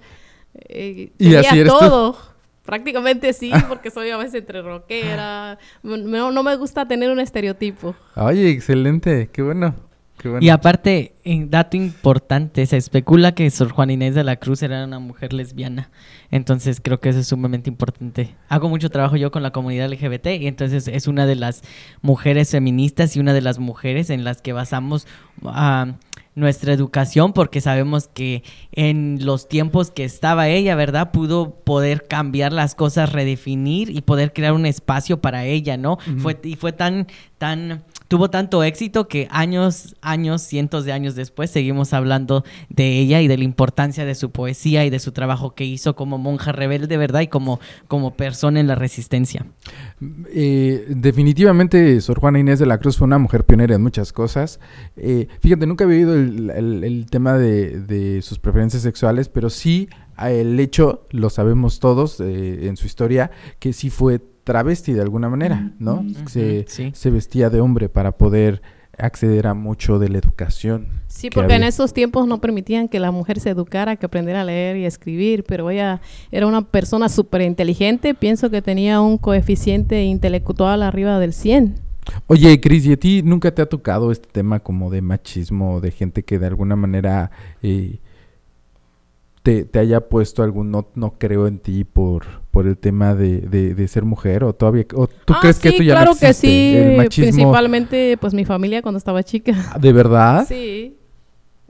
Eh, ¿Y tenía así eres tú? todo. Prácticamente sí, porque soy a veces entre rockera. No, no me gusta tener un estereotipo. Oye, excelente, qué bueno. Qué bueno. Y aparte, en dato importante, se especula que Sor Juana Inés de la Cruz era una mujer lesbiana. Entonces creo que eso es sumamente importante. Hago mucho trabajo yo con la comunidad LGBT y entonces es una de las mujeres feministas y una de las mujeres en las que basamos ah, nuestra educación porque sabemos que en los tiempos que estaba ella, ¿verdad? Pudo poder cambiar las cosas, redefinir y poder crear un espacio para ella, ¿no? Fue y fue tan tan tuvo tanto éxito que años, años, cientos de años después seguimos hablando de ella y de la importancia de su poesía y de su trabajo que hizo como monja rebelde, ¿verdad? Y como, como persona en la resistencia. Eh, definitivamente Sor Juana Inés de la Cruz fue una mujer pionera en muchas cosas. Eh, fíjate, nunca había oído el, el- tema de, de sus preferencias sexuales, pero sí el hecho, lo sabemos todos eh, en su historia, que sí fue travesti de alguna manera, ¿no? se, Ujú, sí. se vestía de hombre para poder acceder a mucho de la educación. Sí, que porque en esos tiempos no permitían que la mujer se educara, que aprendiera a leer y a escribir, pero ella era una persona súper inteligente, pienso que tenía un coeficiente intelectual arriba del 100. Oye, Cris, ¿y a ti nunca te ha tocado este tema como de machismo, de gente que de alguna manera eh, te, te haya puesto algún no, no creo en ti por, por el tema de, de- de ser mujer? ¿O todavía o tú Ah, crees que esto ya claro no que sí, El machismo, principalmente pues mi familia cuando estaba chica. ¿De verdad? Sí.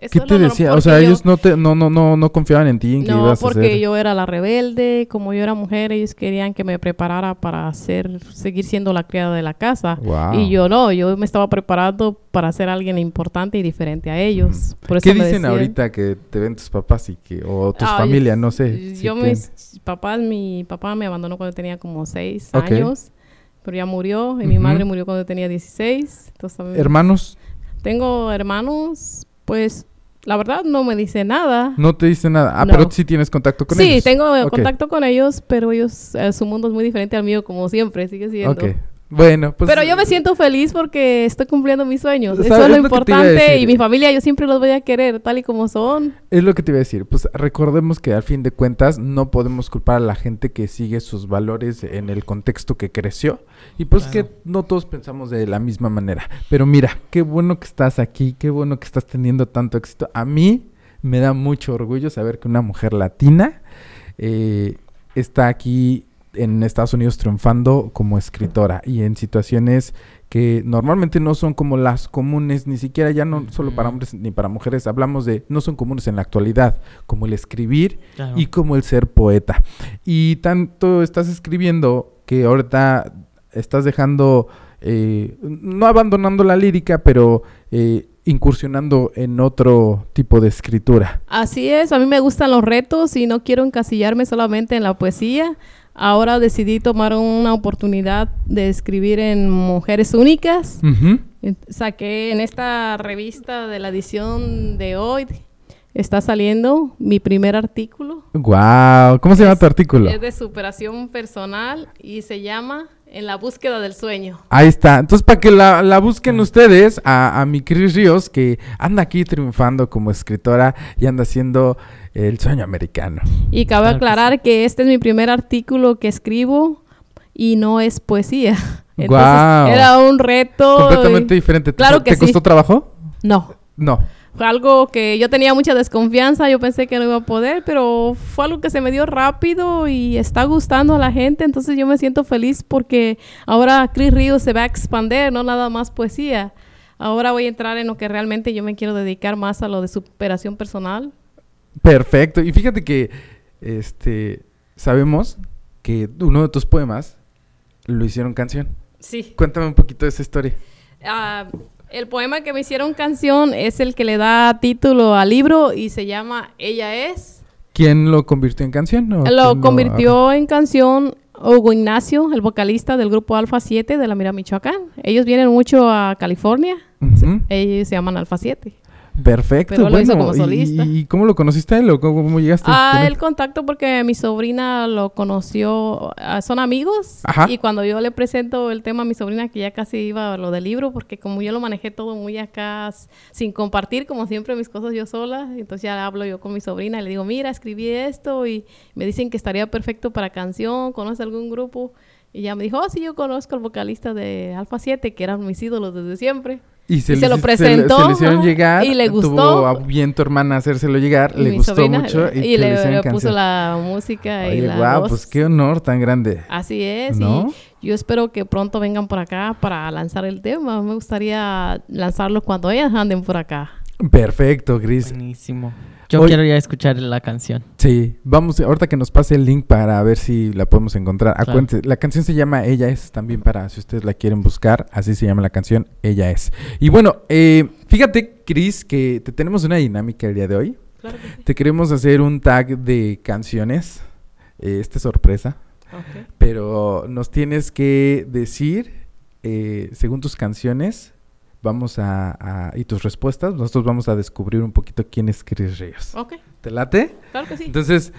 Eso ¿Qué te decía? O sea, yo- ellos no, te, no, no, no, no confiaban en ti, en que No, ibas a porque hacer... yo era la rebelde, como yo era mujer, ellos querían que me preparara para hacer, seguir siendo la criada de la casa. Wow. Y yo no, yo me estaba preparando para ser alguien importante y diferente a ellos. Por eso ¿Qué me dicen decían- ahorita que te ven tus papás y que, o tus Ah, familias, no sé? Yo, mis papás, mi papá me abandonó cuando tenía como seis años, pero ya murió, y mi madre murió cuando tenía 16. Entonces, también- ¿Hermanos? tengo hermanos, pues la verdad no me dice nada. No te dicen nada. Ah, No. pero sí tienes contacto con sí, ellos. tengo eh, Ok. contacto con ellos, pero ellos, eh, su mundo es muy diferente al mío, como siempre, sigue siendo. Ok. Bueno, pues... pero yo me siento feliz porque estoy cumpliendo mis sueños. ¿Sabes? Eso es Es lo importante. Y mi familia, yo siempre los voy a querer tal y como son. Es lo que te iba a decir. Pues recordemos que al fin de cuentas no podemos culpar a la gente que sigue sus valores en el contexto que creció. Y pues Claro. que no todos pensamos de la misma manera. Pero mira, qué bueno que estás aquí, qué bueno que estás teniendo tanto éxito. A mí me da mucho orgullo saber que una mujer latina eh, está aquí en Estados Unidos triunfando como escritora y en situaciones que normalmente no son como las comunes, ni siquiera ya no solo para hombres ni para mujeres, hablamos de no son comunes en la actualidad, como el escribir Claro. y como el ser poeta. Y tanto estás escribiendo que ahorita estás dejando, eh, no abandonando la lírica, pero eh, incursionando en otro tipo de escritura. Así es, a mí me gustan los retos y no quiero encasillarme solamente en la poesía. Ahora decidí tomar una oportunidad de escribir en Mujeres Únicas. Ujú. Eh, Saqué en esta revista de la edición de hoy, está saliendo mi primer artículo. Guau, ¿cómo se llama tu artículo? Es de superación personal y se llama En la búsqueda del sueño. Ahí está. Entonces, para que la, la busquen ustedes, a, a mi Cris Ríos, que anda aquí triunfando como escritora y anda haciendo el sueño americano. Y cabe Claro que aclarar que este es mi primer artículo que escribo y no es poesía. Entonces, Guau. era un reto. Completamente y- diferente. ¿Te- Claro que ¿Te costó sí. trabajo? No. No. Fue algo que yo tenía mucha desconfianza, yo pensé que no iba a poder, pero fue algo que se me dio rápido y está gustando a la gente, entonces yo me siento feliz porque ahora Chris Ríos se va a expandir, no nada más poesía. Ahora voy a entrar en lo que realmente yo me quiero dedicar más a lo de superación personal. Perfecto. Y fíjate que este sabemos que uno de tus poemas lo hicieron canción. Sí. Cuéntame un poquito de esa historia. Ah, el poema que me hicieron canción es el que le da título al libro y se llama Ella es. ¿Quién lo convirtió en canción? Lo convirtió en canción Hugo Ignacio, el vocalista del grupo Alfa 7 de la Mira Michoacán. Ellos vienen mucho a California. Ellos se llaman Alfa 7. Perfecto. Pero lo hizo bueno, como ¿y- solista. ¿Y, cómo lo conociste a él o cómo, cómo llegaste? Ah, el contacto porque mi sobrina lo conoció, ah, son amigos. Ajá. Y cuando yo le presento el tema a mi sobrina, que ya casi iba a lo del libro, porque como yo lo manejé todo muy acá, sin compartir, como siempre, mis cosas yo sola, entonces ya hablo yo con mi sobrina y le digo, mira, escribí esto y me dicen que estaría perfecto para canción, ¿conoces algún grupo? Y ella me dijo, oh, sí, yo conozco al vocalista de Alfa 7, que eran mis ídolos desde siempre. Y y se lo Se, presentó, le hicieron llegar. y le Tuvo gustó. a bien tu hermana hacérselo llegar. Y le mi gustó sobrina, mucho. Y, y le, le puso la música y Oye, la guau, voz. pues qué honor tan grande. Así es, ¿No? y yo espero que pronto vengan por acá para lanzar el tema. Me gustaría lanzarlo cuando ellas anden por acá. Perfecto, Gris. Buenísimo. Yo quiero ya escuchar la canción. Sí, vamos, ahorita que nos pase el link para ver si la podemos encontrar. Claro. Acuérdense, la canción se llama Ella es, también para si ustedes la quieren buscar, así se llama la canción, Ella es. Y bueno, eh, fíjate, Cris, que te tenemos una dinámica el día de hoy. Claro que sí. Te queremos hacer un tag de canciones, eh, esta es sorpresa, pero nos tienes que decir, eh, según tus canciones, vamos a, a- y tus respuestas, nosotros vamos a descubrir un poquito quién es Cris Ríos. Ok, ¿Te late? claro que sí. Entonces,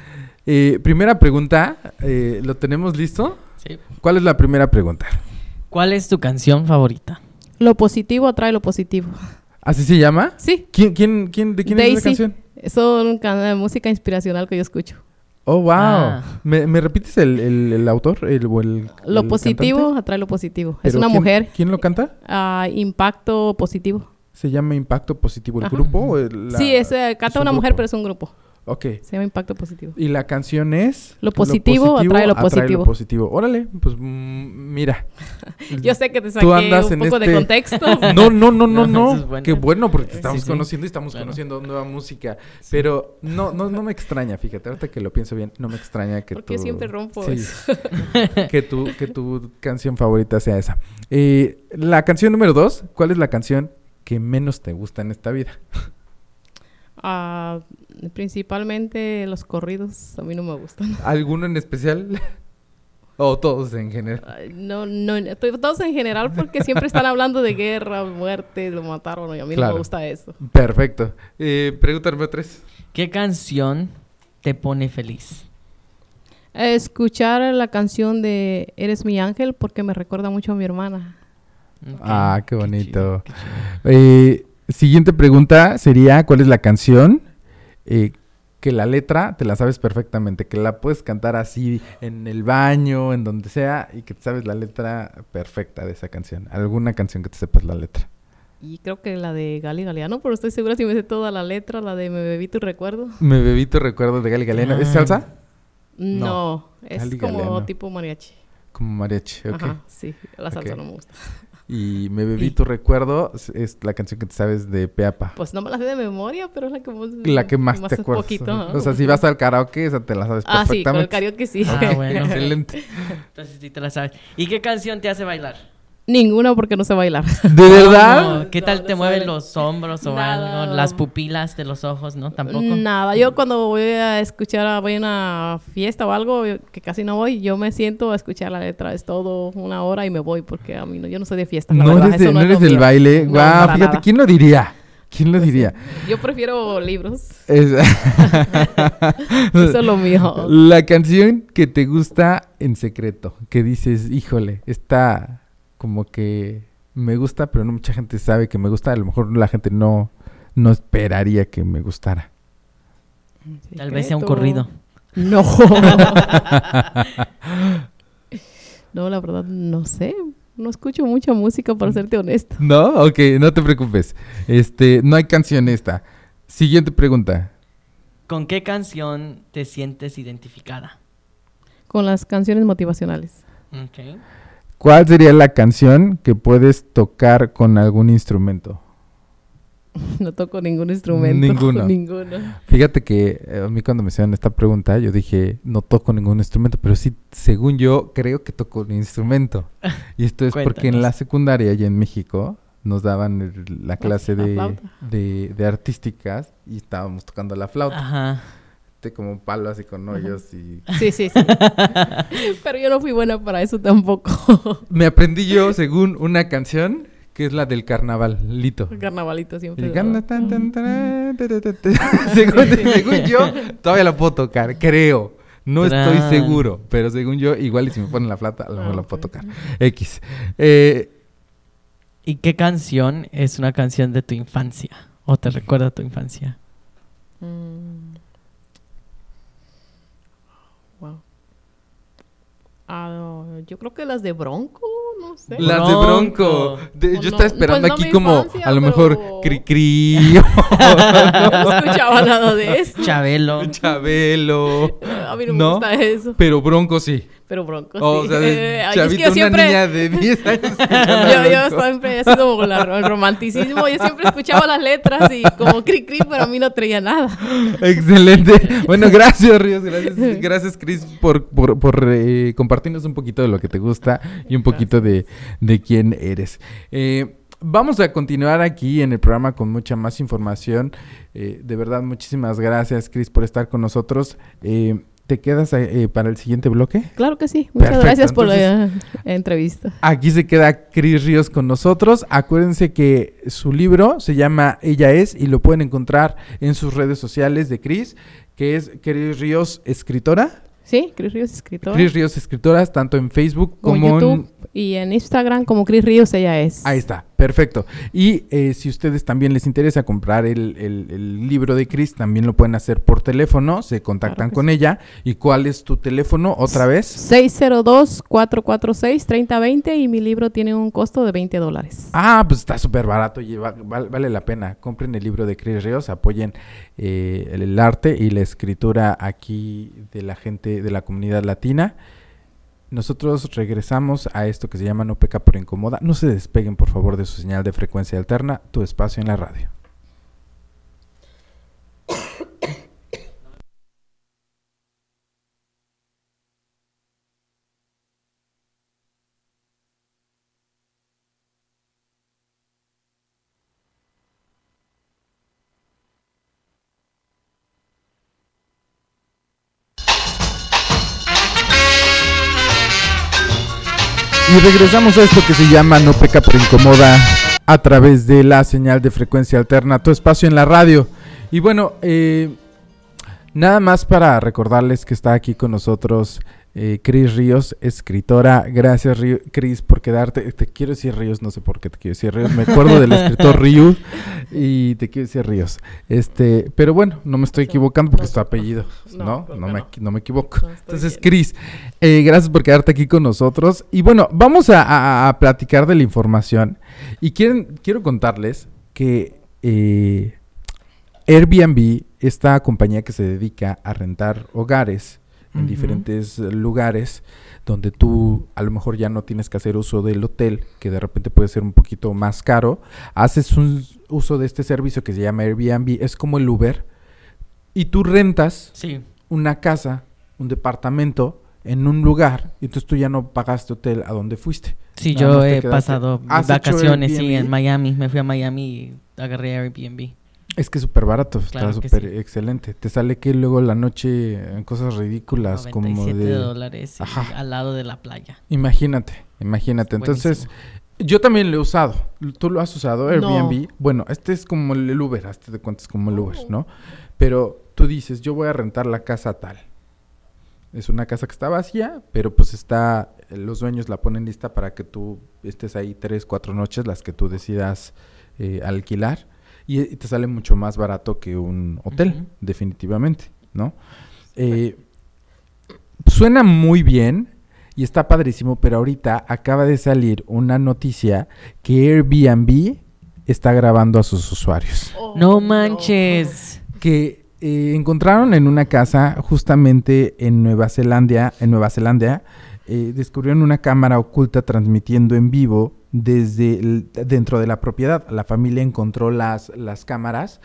eh, primera pregunta, eh, ¿lo tenemos listo? Sí. ¿Cuál es la primera pregunta? ¿Cuál es tu canción favorita? Lo positivo atrae lo positivo. ¿Así se llama? Sí, ¿Quién, quién, quién, ¿De quién es esa Daisy. canción? son can- música inspiracional que yo escucho. Oh, wow. Ah. ¿Me, me repites el, el- el autor? El, Lo positivo cantante? atrae lo positivo. Es una ¿quién- mujer. ¿Quién lo canta? ah, impacto positivo. ¿Se llama Impacto Positivo el Ajá. grupo? la- sí, es, eh, canta un una mujer, pero es un grupo. Ok. Se llama Impacto Positivo. Y la canción es... Lo positivo atrae lo positivo. positivo. Órale, pues mm, mira. Yo sé que te Tú saqué un poco de este- contexto. No, no, no, no, No, no. eso es bueno. Qué bueno porque te estamos sí. conociendo y estamos Claro. conociendo nueva música. Pero no, no, no me extraña, fíjate, ahorita que lo pienso bien, no me extraña que Porque tu... siempre rompo Sí, eso. que tu, que tu canción favorita sea esa. Eh, la canción número dos, ¿cuál es la canción que menos te gusta en esta vida? Ah, principalmente los corridos a mí no me gustan. ¿Alguno en especial? o todos en general. No, no, todos en general porque siempre están hablando de guerra, muerte, lo mataron y a mí no me gusta eso. Perfecto. Eh, pregúntame tres. ¿Qué canción te pone feliz? Escuchar la canción de Eres mi ángel porque me recuerda mucho a mi hermana. Ah, qué chido, bonito. qué chido. Eh, siguiente pregunta sería, ¿cuál es la canción eh, que la letra te la sabes perfectamente? Que la puedes cantar así en el baño, en donde sea, y que te sabes la letra perfecta de esa canción. ¿Alguna canción que te sepas la letra? Y creo que la de Gali Galeano, pero estoy segura si me sé toda la letra, la de Me bebí tu recuerdo. Me bebí tu recuerdo de Gali Galeano. ¿Es Ah. salsa? No, es Gali como Galeano. tipo mariachi. Como mariachi, ok. Ajá, sí, la salsa no me gusta. Y Me bebí tu recuerdo es- la canción que te sabes de Peapa. Pues no me la sé de memoria, pero es la que más, La que más, te acuerdas. poquito, o sea, si vas al karaoke, esa te la sabes Ah, sí, con perfectamente. el karaoke sí. Ah, bueno. Excelente. Entonces sí te la sabes. ¿Y qué canción te hace bailar? Ninguna porque no sé bailar. ¿De verdad? No, ¿Qué tal no te mueven los hombros o Nada. algo? Las pupilas de los ojos, ¿no? Tampoco. Nada, yo cuando voy a escuchar, a- voy a una fiesta o algo, que casi no voy, yo me siento a escuchar la letra, es todo una hora y me voy porque a mí no, yo no soy de fiesta. la No verdad, eres, de- eso no es eres del baile. No, Guau, para fíjate, nada. ¿quién lo diría? ¿Quién lo diría? Yo prefiero libros, Es- eso es lo mío. La canción que te gusta en secreto, que dices, híjole, está como que me gusta, pero no mucha gente sabe que me gusta. A lo mejor la gente no, no esperaría que me gustara. Tal vez sea un Secreto. corrido. No. no, la verdad, no sé. No escucho mucha música, para serte honesto. ¿No? Ok, no te preocupes. Este, no hay canción esta. Siguiente pregunta. ¿Con qué canción te sientes identificada? Con las canciones motivacionales. Ok. ¿Cuál sería la canción que puedes tocar con algún instrumento? No toco ningún instrumento. Ninguno. Ninguno. Fíjate que eh, a mí cuando me hicieron esta pregunta, yo dije, no toco ningún instrumento, pero sí, según yo, creo que toco un instrumento. Y esto es porque en la secundaria, allá en México, nos daban el- la clase la de, de, de artísticas y estábamos tocando la flauta. Ajá. Como un palo así con hoyos y... Sí, sí, sí. Pero yo no fui buena para eso tampoco. Me aprendí yo, según una canción, que es la del carnavalito. Carnavalito siempre. El carna- tan, tan, tarán, ta, ta, ta, ta. según, según yo, todavía la puedo tocar, creo. No estoy seguro, pero según yo, igual y si me ponen la flauta, a lo mejor la puedo tocar. X. Eh, ¿Y qué canción es una canción de tu infancia? ¿O te recuerda a tu infancia? Mm. Wow. Ah, yo creo que las de Bronco, no sé. las de Bronco. De- yo no, estaba esperando pues no aquí como, infancia, a lo mejor, pero- cri cri. No escuchaba nada de eso. Chabelo. Chabelo. A mí no me gusta eso. Pero Bronco sí. Pero Bronco, O sí. sea, ay, es que yo una siempre... niña de 10 años. escuchando Yo, yo siempre he sido como la- el romanticismo. Yo siempre escuchaba las letras y como cri cri, pero a mí no traía nada. Excelente. Bueno, gracias, Ríos. Gracias, gracias Chris, por, por, por, eh, compartirnos un poquito de lo que te gusta y un poquito de, de quién eres. Eh, vamos a continuar aquí en el programa con mucha más información. Eh, de verdad, muchísimas gracias, Chris, por estar con nosotros. Eh, ¿Te quedas eh, para el siguiente bloque? Claro que sí. Muchas Perfecto, gracias por la entonces- eh, entrevista. Aquí se queda Cris Ríos con nosotros. Acuérdense que su libro se llama Ella es y lo pueden encontrar en sus redes sociales de Cris, que es Cris Ríos Escritora. Sí, Cris Ríos, escritor. Cris Ríos Escritoras, tanto en Facebook como como, en... YouTube y en Instagram como Cris Ríos ella es. Ahí está, perfecto. Y eh, si ustedes también les interesa comprar el, el- el libro de Cris, también lo pueden hacer por teléfono, se contactan Claro con sí. ella. ¿Y cuál es tu teléfono otra vez? 602-446-3020 y mi libro tiene un costo de 20 dólares. Ah, pues está súper barato y va- val- vale la pena. Compren el libro de Cris Ríos, apoyen eh, el, el arte y la escritura aquí de la gente de la comunidad latina. Nosotros regresamos a esto que se llama No peca por incomoda. No se despeguen, por favor, de su señal de frecuencia alterna, tu espacio en la radio. regresamos a esto que se llama No peca por incomoda a través de la señal de frecuencia alterna, tu espacio en la radio. Y bueno, eh, nada más para recordarles que está aquí con nosotros eh, Cris Ríos, escritora. Gracias, Río- Cris, por quedarte. Te quiero decir Ríos, no sé por qué te quiero decir Ríos. Me acuerdo del escritor Ríos y te quiero decir Ríos. Este, pero bueno, no me estoy equivocando porque no, es tu apellido, no, ¿no? me, no. me equivoco. Entonces. Cris, eh, gracias por quedarte aquí con nosotros. Y bueno, vamos a, a- a platicar de la información. Y quieren, quiero contarles que eh, Airbnb, esta compañía que se dedica a rentar hogares en diferentes lugares, donde tú a lo mejor ya no tienes que hacer uso del hotel, que de repente puede ser un poquito más caro, haces un uso de este servicio que se llama Airbnb, es como el Uber, y tú rentas Sí. una casa, un departamento en un lugar y entonces tú ya no pagaste hotel a donde fuiste. Sí, Nada yo he quedaste- pasado ¿Has hecho vacaciones, sí, en Miami. Me fui a Miami y agarré Airbnb. Es que es súper barato, Claro está súper sí. excelente. Te sale que luego la noche en cosas ridículas como 97 de... dólares Ajá. al lado de la playa. Imagínate, imagínate. Es Entonces, yo también lo he usado. ¿Tú lo has usado, No. Airbnb? Bueno, este es como el Uber, hazte de cuentas como el Uber, Oh. ¿no? Pero tú dices, yo voy a rentar la casa tal. Es una casa que está vacía, pero pues está, los dueños la ponen lista para que tú estés ahí tres, cuatro noches, las que tú decidas eh, alquilar. Y, y te sale mucho más barato que un hotel, definitivamente, ¿no? Eh, suena muy bien y está padrísimo, pero ahorita acaba de salir una noticia que Airbnb está grabando a sus usuarios Oh, No manches. que eh, encontraron en una casa justamente en Nueva Zelanda, en Nueva Zelanda, eh, descubrieron una cámara oculta transmitiendo en vivo desde el- dentro de la propiedad. La familia encontró las, las cámaras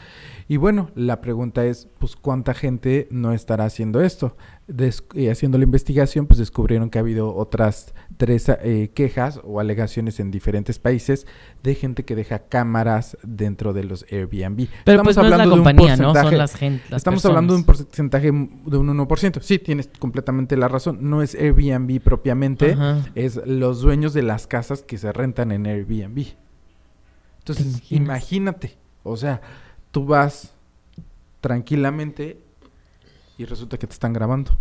y bueno, la pregunta es, pues, ¿cuánta gente no estará haciendo esto? Des- eh, haciendo la investigación, pues descubrieron que ha habido otras tres eh, quejas o alegaciones en diferentes países de gente que deja cámaras dentro de los Airbnb. Pero pues no es la de un compañía, ¿no? Son las gente, las Estamos hablando de un porcentaje de un 1%. Sí, tienes completamente la razón. No es Airbnb propiamente, Ajá. es los dueños de las casas que se rentan en Airbnb. Entonces, imagínate, o sea, tú vas tranquilamente y resulta que te están grabando.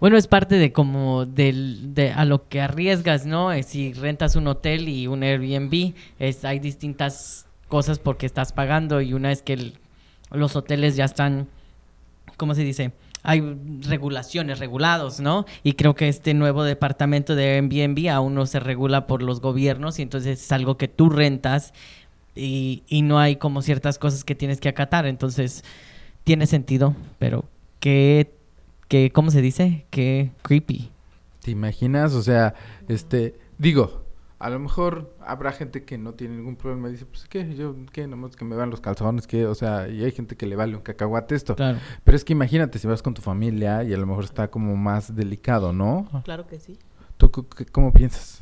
Bueno, es parte de como del, de a lo que arriesgas, ¿no? Eh, Si rentas un hotel y un Airbnb, es, hay distintas cosas porque estás pagando y una es que los hoteles ya están, ¿cómo se dice? Hay regulaciones, regulados, ¿no? Y creo que este nuevo departamento de Airbnb aún no se regula por los gobiernos y entonces es algo que tú rentas y, y no hay como ciertas cosas que tienes que acatar. Entonces, tiene sentido, pero qué, qué ¿cómo se dice? Qué creepy. ¿Te imaginas? O sea, este, digo, a lo mejor habrá gente que no tiene ningún problema y dice, pues qué, yo, qué, nomás que me vean los calzones, que, o sea, y hay gente que le vale un cacahuate esto. Claro. Pero es que imagínate si vas con tu familia y a lo mejor está como más delicado, ¿no? Claro que sí. ¿Tú qué- cómo piensas?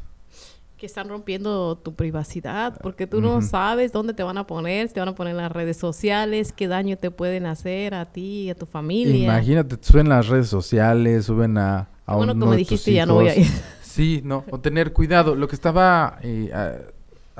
Que están rompiendo tu privacidad, porque tú no sabes dónde te van a poner, si te van a poner en las redes sociales, qué daño te pueden hacer a ti y a tu familia. Imagínate, suben las redes sociales, suben a, a Bueno, uno tus dijiste, ya no voy a ir. Sí, no, o tener cuidado. Lo que estaba eh, a-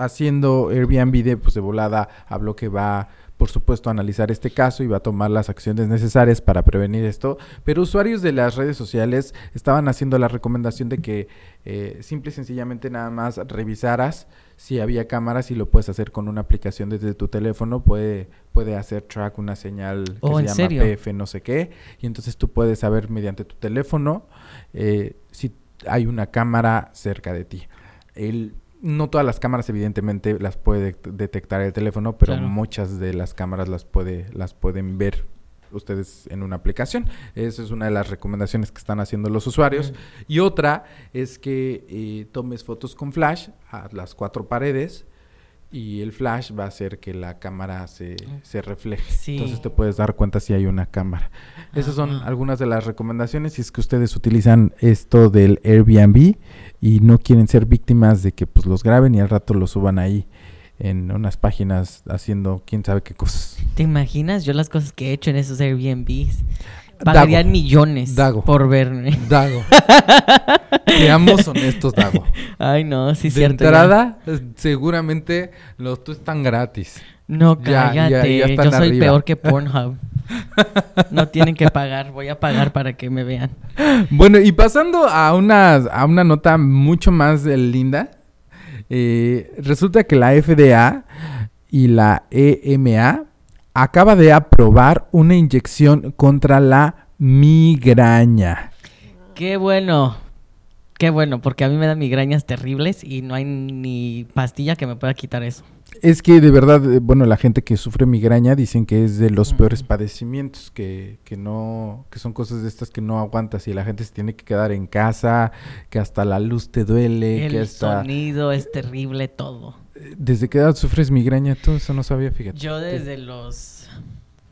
haciendo Airbnb de, pues, de volada habló que va, por supuesto, a analizar este caso y va a tomar las acciones necesarias para prevenir esto. Pero usuarios de las redes sociales estaban haciendo la recomendación de que eh, simple y sencillamente nada más revisaras si había cámaras y lo puedes hacer con una aplicación desde tu teléfono. Puede, puede hacer track una señal que Oh, se ¿en llama serio? PF no sé qué. Y entonces tú puedes saber mediante tu teléfono eh, si hay una cámara cerca de ti. El, no todas las cámaras evidentemente las puede det- detectar el teléfono, pero Claro. muchas de las cámaras las puede las pueden ver ustedes en una aplicación. Esa es una de las recomendaciones que están haciendo los usuarios. Y otra es que eh, tomes fotos con flash a las cuatro paredes y el flash va a hacer que la cámara se, se refleje. Sí. Entonces te puedes dar cuenta si hay una cámara. Esas son algunas de las recomendaciones si es que ustedes utilizan esto del Airbnb y no quieren ser víctimas de que pues los graben y al rato los suban ahí en unas páginas haciendo quién sabe qué cosas. ¿Te imaginas? Yo las cosas que he hecho en esos Airbnbs. Pagarían Dago. millones Dago. por verme. Dago. Seamos honestos, Dago. Ay, no, sí, de cierto. ya. entrada, seguramente los tú están gratis. No, ya- cállate. ya Yo soy arriba. peor que Pornhub. no tienen que pagar. Voy a pagar para que me vean. Bueno, y pasando a una, a una nota mucho más eh, linda, eh, resulta que la FDA y la EMA acaba de aprobar una inyección contra la migraña. Qué bueno. Qué bueno, porque a mí me dan migrañas terribles y no hay ni pastilla que me pueda quitar eso. Es que de verdad, eh, bueno, la gente que sufre migraña dicen que es de los peores padecimientos, que, que no, que son cosas de estas que no aguantas y la gente se tiene que quedar en casa, que hasta la luz te duele, que El hasta... sonido es terrible, todo. ¿Desde qué edad sufres migraña? Tú eso no sabía, fíjate. Yo desde los...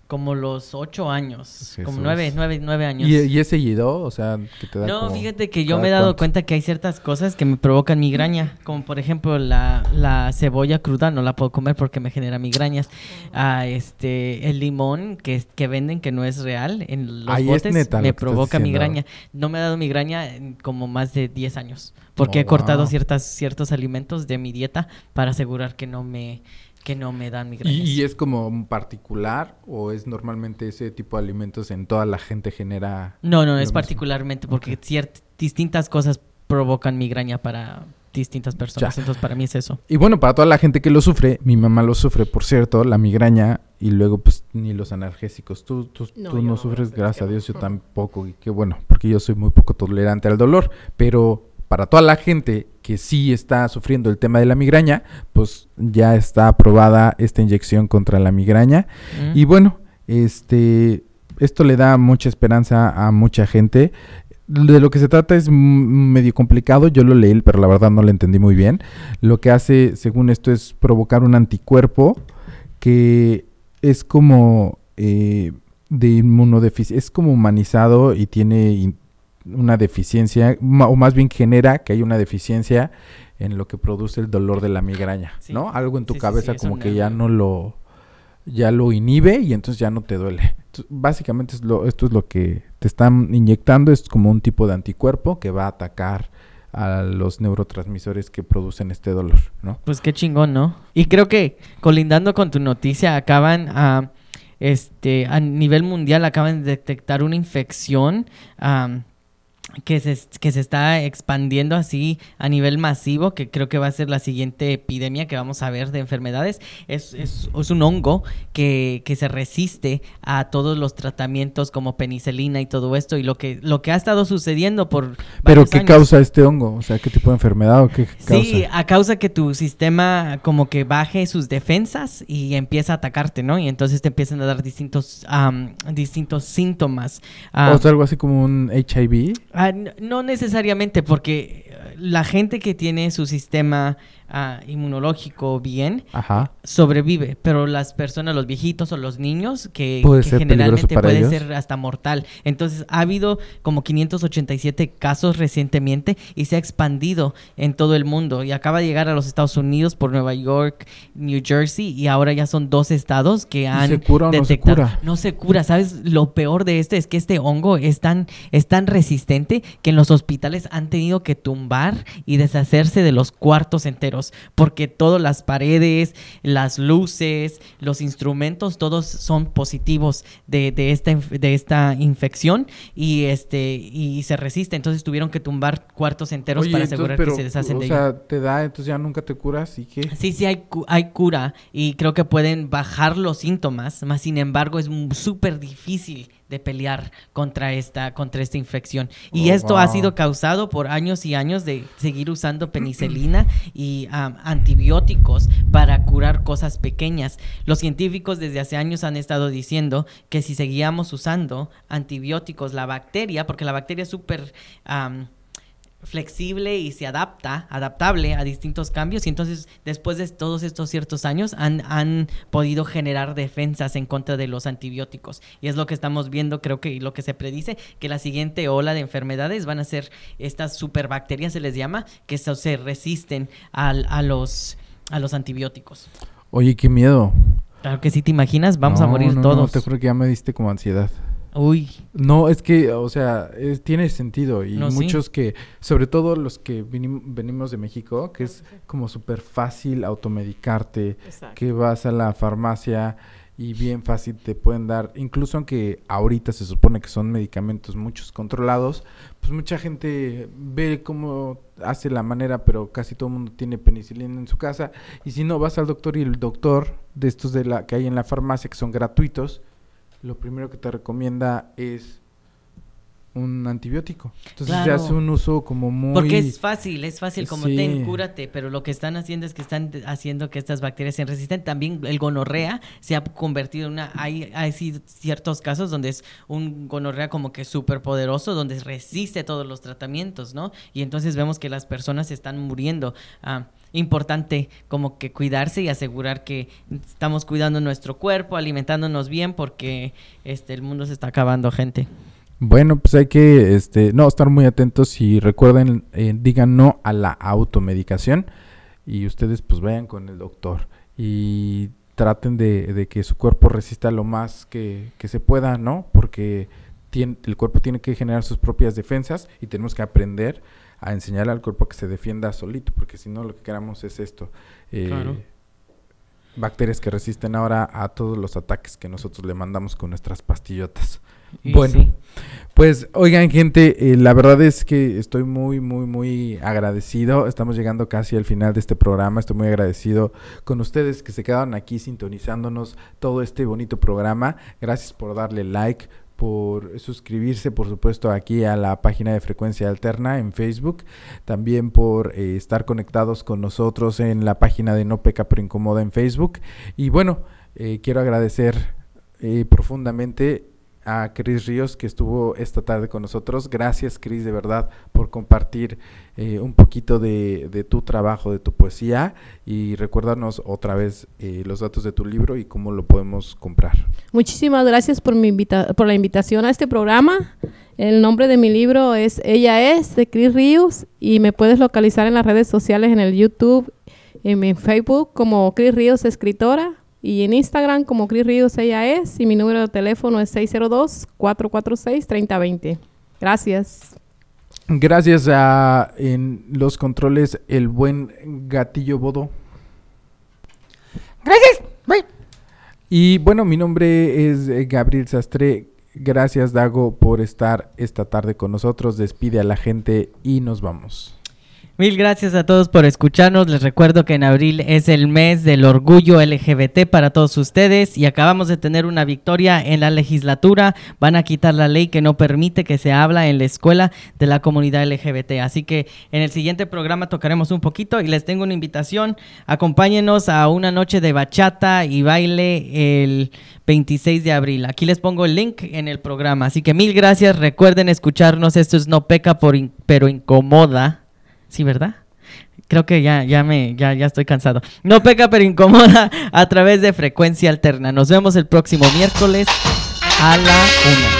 Como los ocho años. Como nueve, nueve, nueve años. ¿Y, y es seguido? O sea, que te da No, como fíjate que yo me he dado cuánto? cuenta que hay ciertas cosas que me provocan migraña, como por ejemplo la, la cebolla cruda, no la puedo comer porque me genera migrañas. Ah, este, el limón que, que venden que no es real en los es botes neta me provoca migraña. No me ha dado migraña en como más de 10 años, porque Oh, he cortado wow. ciertas, ciertos alimentos de mi dieta para asegurar que no me, que no me dan migrañas. ¿Y, y es como un particular o es normalmente ese tipo de alimentos en toda la gente genera... No, no, es mismo? particularmente porque Ok. ciert- distintas cosas provocan migraña para distintas personas. Ya. Entonces, para mí es eso. Y bueno, para toda la gente que lo sufre, mi mamá lo sufre, por cierto, la migraña y luego pues ni los analgésicos. Tú, tú, No, tú no sufres, gracias gracias a Dios. yo tampoco. Y qué bueno, porque yo soy muy poco tolerante al dolor. Pero para toda la gente que sí está sufriendo el tema de la migraña, pues ya está aprobada esta inyección contra la migraña. ¿Mm? Y bueno, este, esto le da mucha esperanza a mucha gente. de lo que se trata es medio complicado, yo lo leí, pero la verdad no lo entendí muy bien. Lo que hace, según esto, es provocar un anticuerpo que es como eh, de inmunodeficiencia, es como humanizado y tiene una deficiencia, o más bien genera que hay una deficiencia en lo que produce el dolor de la migraña, Sí. ¿no? Algo en tu Sí, cabeza sí, como que ya no lo ya lo inhibe y entonces ya no te duele. Entonces, básicamente es lo, esto es lo que te están inyectando, es como un tipo de anticuerpo que va a atacar a los neurotransmisores que producen este dolor, ¿no? Pues qué chingón, ¿no? Y creo que colindando con tu noticia acaban a este a nivel mundial acaban de detectar una infección am, que se, que se está expandiendo así a nivel masivo, que creo que va a ser la siguiente epidemia que vamos a ver de enfermedades. Es, es, es un hongo que, que se resiste a todos los tratamientos como penicilina y todo esto, y lo que, lo que ha estado sucediendo por... Pero ¿qué años. causa este hongo? O sea, ¿qué tipo de enfermedad o qué causa? Sí, a causa que tu sistema como que baje sus defensas y empieza a atacarte, ¿no? Y entonces te empiezan a dar distintos, am, distintos síntomas. O sea, algo así como un HIV. Ah, no necesariamente, porque la gente que tiene su sistema ah, inmunológico bien Ajá. sobrevive, pero las personas, los viejitos o los niños, que, Puede generalmente puede ellos. ser hasta mortal. Entonces ha habido como 587 casos recientemente y se ha expandido en todo el mundo y acaba de llegar a los Estados Unidos por Nueva York, New Jersey y ahora ya son dos estados que han se cura o no se detectado. cura? No se cura, ¿sabes? Lo peor de este es que este hongo es tan, es tan resistente que en los hospitales han tenido que tumbar y deshacerse de los cuartos enteros porque todas las paredes, las luces, los instrumentos, todos son positivos de, de esta, de esta infección y, este, y se resiste. Entonces tuvieron que tumbar cuartos enteros Oye, para entonces, asegurar pero, que se deshacen o de sea, te da, entonces ya nunca te curas y qué. Sí, sí, hay, hay cura y creo que pueden bajar los síntomas, más sin embargo es súper difícil de pelear contra esta, contra esta infección. Y Oh, esto ha sido causado por años y años de seguir usando penicilina y antibióticos para curar cosas pequeñas. Los científicos desde hace años han estado diciendo que si seguíamos usando antibióticos, la bacteria, porque la bacteria es súper... flexible y se adapta, adaptable a distintos cambios. Y entonces después de todos estos ciertos años han, han podido generar defensas en contra de los antibióticos. Y es lo que estamos viendo creo que y lo que se predice que la siguiente ola de enfermedades van a ser estas superbacterias se les llama que so- se resisten al- a los a los antibióticos. Oye, qué miedo. claro que sí te imaginas vamos a morir no, no, todos. te juro que ya me diste como ansiedad. Uy No, es que, o sea, es- tiene sentido. Y No, sí. muchos que, sobre todo los que vinim- venimos de México, que es como súper fácil automedicarte, Exacto. que vas a la farmacia y bien fácil te pueden dar, incluso aunque ahorita se supone que son medicamentos muchos controlados, pues mucha gente ve cómo hace la manera, pero casi todo el mundo tiene penicilina en su casa. Y si no, vas al doctor y el doctor de estos de la que hay en la farmacia, que son gratuitos, lo primero que te recomienda es un antibiótico. Entonces se Claro. hace un uso como muy... Porque es fácil, es fácil como Sí. ten, cúrate, pero lo que están haciendo es que están haciendo que estas bacterias sean resistentes. También el gonorrea se ha convertido en una, hay, hay ciertos casos donde es un gonorrea como que súper poderoso, donde resiste todos los tratamientos, ¿no? Y entonces vemos que las personas están muriendo. Ah, importante como que cuidarse y asegurar que estamos cuidando nuestro cuerpo, alimentándonos bien, porque este el mundo se está acabando, gente. Bueno, pues hay que este, no estar muy atentos y recuerden, eh, digan no a la automedicación y ustedes pues vayan con el doctor y traten de, de que su cuerpo resista lo más que, que se pueda, ¿no? Porque tien- el cuerpo tiene que generar sus propias defensas y tenemos que aprender a enseñar al cuerpo a que se defienda solito, porque si no lo que queramos es esto. eh, Claro. Bacterias que resisten ahora a todos los ataques que nosotros le mandamos con nuestras pastillotas. Y Bueno, sí. Pues oigan gente, eh, la verdad es que estoy muy, muy, muy agradecido. Estamos llegando casi al final de este programa. Estoy muy agradecido con ustedes que se quedaron aquí sintonizándonos todo este bonito programa. Gracias por darle like, por suscribirse, por supuesto, aquí a la página de Frecuencia Alterna en Facebook. También por eh, estar conectados con nosotros en la página de No Peca Pero Incomoda en Facebook. Y bueno, eh, quiero agradecer eh, profundamente a Cris Ríos que estuvo esta tarde con nosotros. Gracias Cris de verdad por compartir eh, un poquito de, tu trabajo, de tu poesía y recuérdanos otra vez eh, los datos de tu libro y cómo lo podemos comprar. Muchísimas gracias por, mi invita por la invitación a este programa. El nombre de mi libro es Ella es de Cris Ríos y me puedes localizar en las redes sociales en el YouTube, en mi Facebook como Cris Ríos Escritora y en Instagram como Cris Ríos ella es y mi número de teléfono es 602-446-3020. Gracias. Gracias a en los controles el buen gatillo Bodo. Gracias. Bye. Y bueno, mi nombre es eh, Gabriel Sastre. Gracias Dago por estar esta tarde con nosotros. Despide a la gente y nos vamos. Mil gracias a todos por escucharnos. Les recuerdo que en abril es el mes del orgullo LGBT para todos ustedes y acabamos de tener una victoria en la legislatura. Van a quitar la ley que no permite que se habla en la escuela de la comunidad LGBT. Así que en el siguiente programa tocaremos un poquito y les tengo una invitación. Acompáñenos a una noche de bachata y baile el 26 de abril. Aquí les pongo el link en el programa. Así que mil gracias. Recuerden escucharnos. Esto es No Peca por pero Incomoda. Sí, ¿verdad? Creo que ya, ya me, ya, ya estoy cansado. No peca pero incomoda a través de frecuencia alterna. Nos vemos el próximo miércoles a la una.